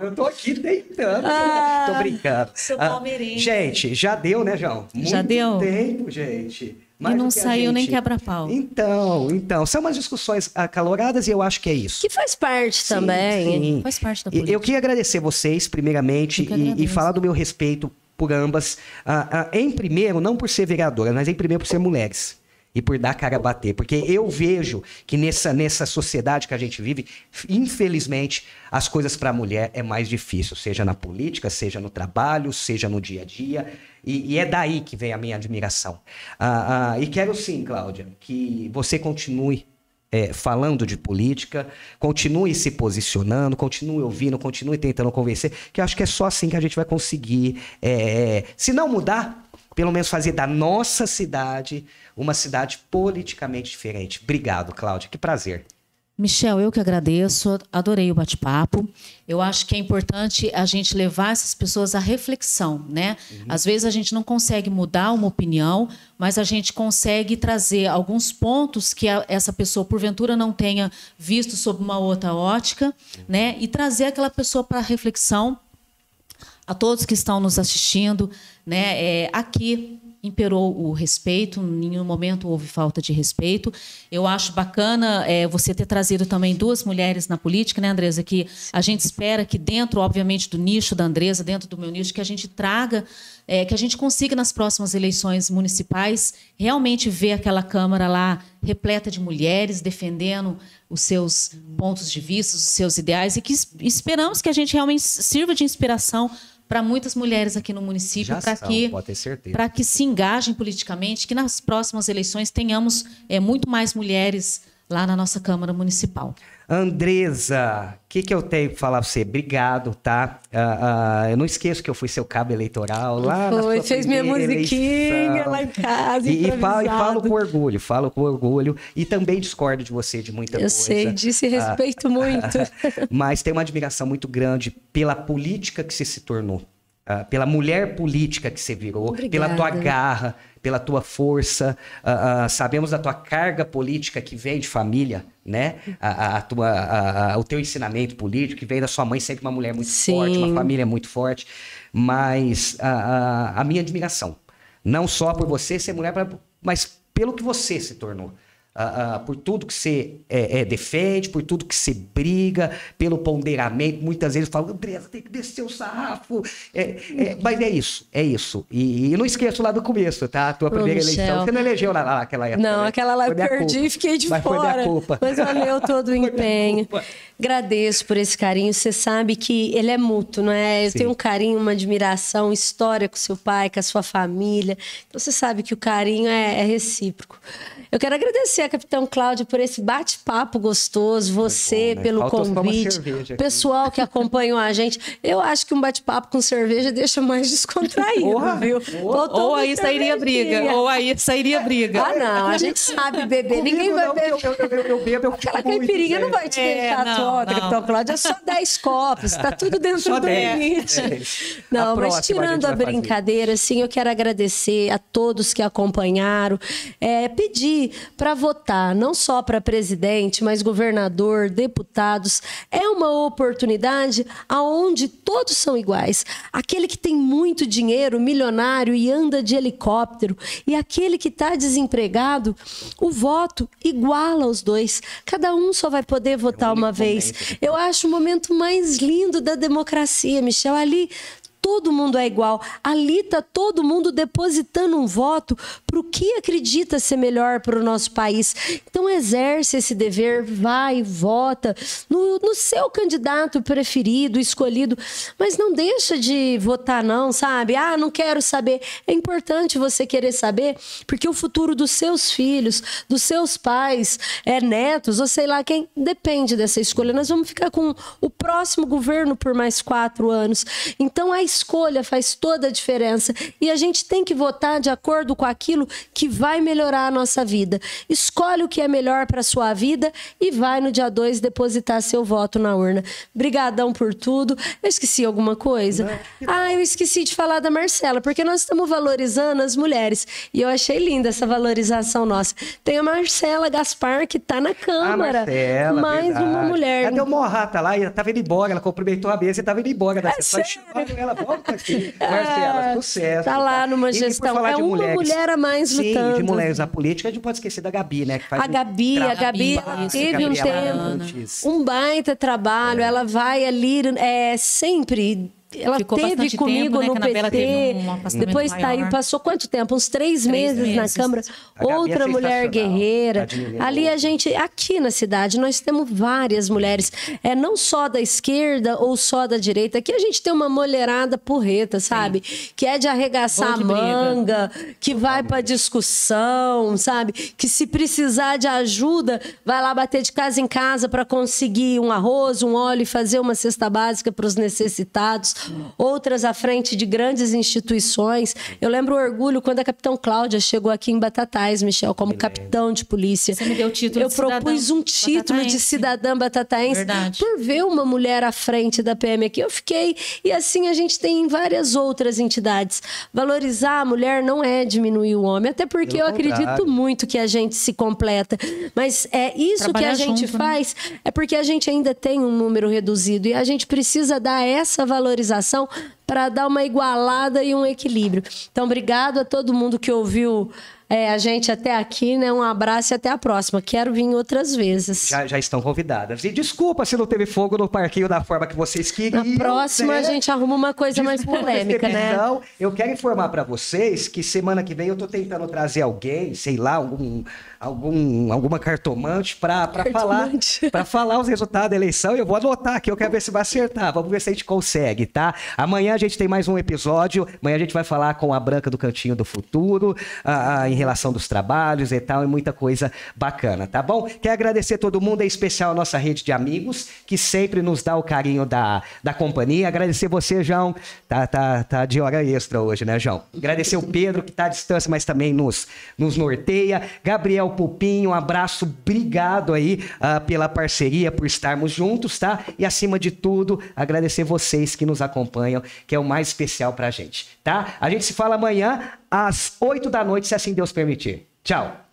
Eu tô aqui deitando. Ah. tô brincando. Sou Ah, palmeirense. gente, já deu, né, João? Muito Já deu? tempo, gente. Mais não que a saiu nem quebra-pau. Então, então, são umas discussões acaloradas e eu acho que é isso. Que faz parte Sim, também. sim. faz parte da E- política. Eu queria agradecer vocês, primeiramente, e, e falar do meu respeito por ambas. Ah, ah, em primeiro, não por ser vereadora, mas em primeiro por ser mulheres. E por dar cara a bater. Porque eu vejo que nessa, nessa sociedade que a gente vive, infelizmente, as coisas para a mulher é mais difícil. Seja na política, seja no trabalho, seja no dia a dia. E, e é daí que vem a minha admiração. Ah, ah, e quero sim, Cláudia, que você continue é, falando de política, continue se posicionando, continue ouvindo, continue tentando convencer, que eu acho que é só assim que a gente vai conseguir, é, se não mudar, pelo menos fazer da nossa cidade uma cidade politicamente diferente. Obrigado, Cláudia, que prazer. Michel, eu que agradeço, adorei o bate-papo. Eu acho que é importante a gente levar essas pessoas à reflexão, né? Às vezes a gente não consegue mudar uma opinião, mas a gente consegue trazer alguns pontos que a- essa pessoa, porventura, não tenha visto sob uma outra ótica, né? E trazer aquela pessoa para reflexão a todos que estão nos assistindo, né? É, aqui imperou o respeito, em nenhum momento houve falta de respeito. Eu acho bacana é, você ter trazido também duas mulheres na política, né, Andresa? Que a gente espera que dentro, obviamente, do nicho da Andresa, dentro do meu nicho, que a gente traga, é, que a gente consiga nas próximas eleições municipais realmente ver aquela Câmara lá repleta de mulheres defendendo os seus pontos de vista, os seus ideais e que es- esperamos que a gente realmente sirva de inspiração para muitas mulheres aqui no município, para que que se engajem politicamente, que nas próximas eleições tenhamos é, muito mais mulheres lá na nossa Câmara Municipal. Andresa, o que, que eu tenho para falar pra você? Obrigado, tá? Ah, ah, eu não esqueço que eu fui seu cabo eleitoral lá na Foi, fez minha musiquinha eleição. lá em casa, E, e, falo, e falo com orgulho, falo com orgulho. E também discordo de você de muita Eu coisa. sei disso e Ah, respeito muito. [LAUGHS] Mas tenho uma admiração muito grande pela política que você se tornou. Ah, pela mulher política que você virou, pela tua Obrigada. garra, pela tua força. ah, ah, sabemos da tua carga política que vem de família, né? A, a- tua, a- a- o teu ensinamento político, que vem da sua mãe, sempre uma mulher muito Sim. forte, uma família muito forte. Mas a, minha admiração, não só por você ser mulher, mas pelo que você se tornou. Ah, ah, por tudo que você é, é, defende, por tudo que você briga, pelo ponderamento. Muitas vezes fala, Andresa, tem que descer o sarrafo. É, é, mas é isso, é isso. E, e não esqueço lá do começo, tá? A tua Ô, primeira Michel. eleição. Você não elegeu lá, lá naquela época. Não, né? aquela lá eu perdi e fiquei de mas fora. Foi minha culpa. Mas valeu todo o [LAUGHS] empenho. Agradeço por esse carinho. Você sabe que ele é mútuo, não é? Eu Sim. tenho um carinho, uma admiração, história com seu pai, com a sua família. Então você sabe que o carinho é, é recíproco. Eu quero agradecer a capitão Cláudio, por esse bate-papo gostoso, você bom, né? pelo Faltou convite, pessoal que acompanhou a gente. Eu acho que um bate-papo com cerveja deixa mais descontraído, Porra! viu? Faltou Ou aí sairia briga, ou aí sairia briga. Ah, não, a gente sabe beber. Comigo Ninguém vai não, beber. Eu, eu, eu, eu bebo, eu Aquela caipirinha não vai te É, deixar não. capitão Cláudio. É só [LAUGHS] 10 copos, tá tudo dentro Só do 10. limite. É. Não, A mas a tirando a, fazer. brincadeira, assim, eu quero agradecer a todos que acompanharam, é, pedir para votar, não só para presidente, mas governador, deputados. É uma oportunidade aonde todos são iguais. Aquele que tem muito dinheiro, milionário e anda de helicóptero, e aquele que está desempregado, o voto iguala os dois. Cada um só vai poder votar uma vez. Eu acho o momento mais lindo da democracia, Michel. Ali todo mundo é igual. Ali está todo mundo depositando um voto para o que acredita ser melhor para o nosso país. Então, exerce esse dever, vai, vota no, no seu candidato preferido, escolhido, mas não deixa de votar, não, sabe? Ah, não quero saber. É importante você querer saber, porque o futuro dos seus filhos, dos seus pais, é, netos, ou sei lá quem, depende dessa escolha. Nós vamos ficar com o próximo governo por mais quatro anos. Então, a escolha faz toda a diferença. E a gente tem que votar de acordo com aquilo que vai melhorar a nossa vida. Escolhe o que é melhor para a sua vida e vai no dia 2 depositar seu voto na urna. Brigadão por tudo. Eu esqueci alguma coisa? Ah, eu esqueci de falar da Marcela, porque nós estamos valorizando as mulheres. E eu achei linda essa valorização nossa. Tem a Marcela Gaspar, que está na A Câmara. Marcela, Mais uma verdade. mulher. Ela deu uma rata lá e ela tava indo embora. Ela cumprimentou a mesa e tava indo embora da sessão. É? Chamando ela, volta aqui. [LAUGHS] Marcela, sucesso. tá lá numa E por gestão. É uma mulheres- mulher a mais Sim, lutando. de mulheres na política, a gente pode esquecer da Gabi, né? que faz A um Gabi, a trabalho Gabi teve um tempo, um baita trabalho. Ela vai ali, é, sempre. Ela Ficou teve comigo tempo, né, no PT. um depois tá aí, maior. passou quanto tempo? Uns três, Três meses, na meses. Câmara. A Gabi é Outra mulher guerreira. Ali a gente, aqui na cidade, nós temos várias mulheres. É não só da esquerda ou só da direita. Aqui a gente tem uma mulherada porreta, sabe? Que é de arregaçar Boa a que briga. manga, que vai pra discussão, sabe? Que se precisar de ajuda, vai lá bater de casa em casa para conseguir um arroz, um óleo e fazer uma cesta básica para os necessitados. Outras à frente de grandes instituições. Eu lembro o orgulho quando a capitão Cláudia chegou aqui em Batatais, Michel, como capitão de polícia. Você me deu o título Eu de propus um título de cidadã batataense Verdade. por ver uma mulher à frente da PM aqui. Eu fiquei. E assim a gente tem em várias outras entidades. Valorizar a mulher não é diminuir o homem, até porque Pelo eu acredito contrário. muito que a gente se completa. Mas é isso que Trabalhar a gente junto, né? faz, é porque a gente ainda tem um número reduzido e a gente precisa dar essa valorização para dar uma igualada e um equilíbrio. Então, obrigado a todo mundo que ouviu é, a gente até aqui, né? Um abraço e até a próxima. Quero vir outras vezes. Já, já estão convidadas. E desculpa se não teve fogo no parquinho da forma que vocês queriam. Na próxima né? a gente arruma uma coisa mais Desculpa a polêmica, né? decepção. Eu quero informar para vocês que semana que vem eu tô tentando trazer alguém, sei lá, algum, algum alguma cartomante para falar para falar os resultados da eleição. Eu vou anotar aqui, eu quero ver se vai acertar. Vamos ver se a gente consegue, tá? Amanhã a gente tem mais um episódio. Amanhã a gente vai falar com a Branca do Cantinho do Futuro, ah, em relação dos trabalhos e tal, e muita coisa bacana, tá bom? Quero agradecer todo mundo, em especial a nossa rede de amigos, que sempre nos dá o carinho da, da companhia. Agradecer você, João. Tá, tá, tá de hora extra hoje, né, João? Agradecer o Pedro, que tá à distância, mas também nos, nos norteia. Gabriel Pupinho, um abraço, obrigado aí ah, pela parceria, por estarmos juntos, tá? E acima de tudo, agradecer vocês que nos acompanham, que é o mais especial pra gente, tá? A gente se fala amanhã às 8 da noite, se assim Deus permitir. Tchau.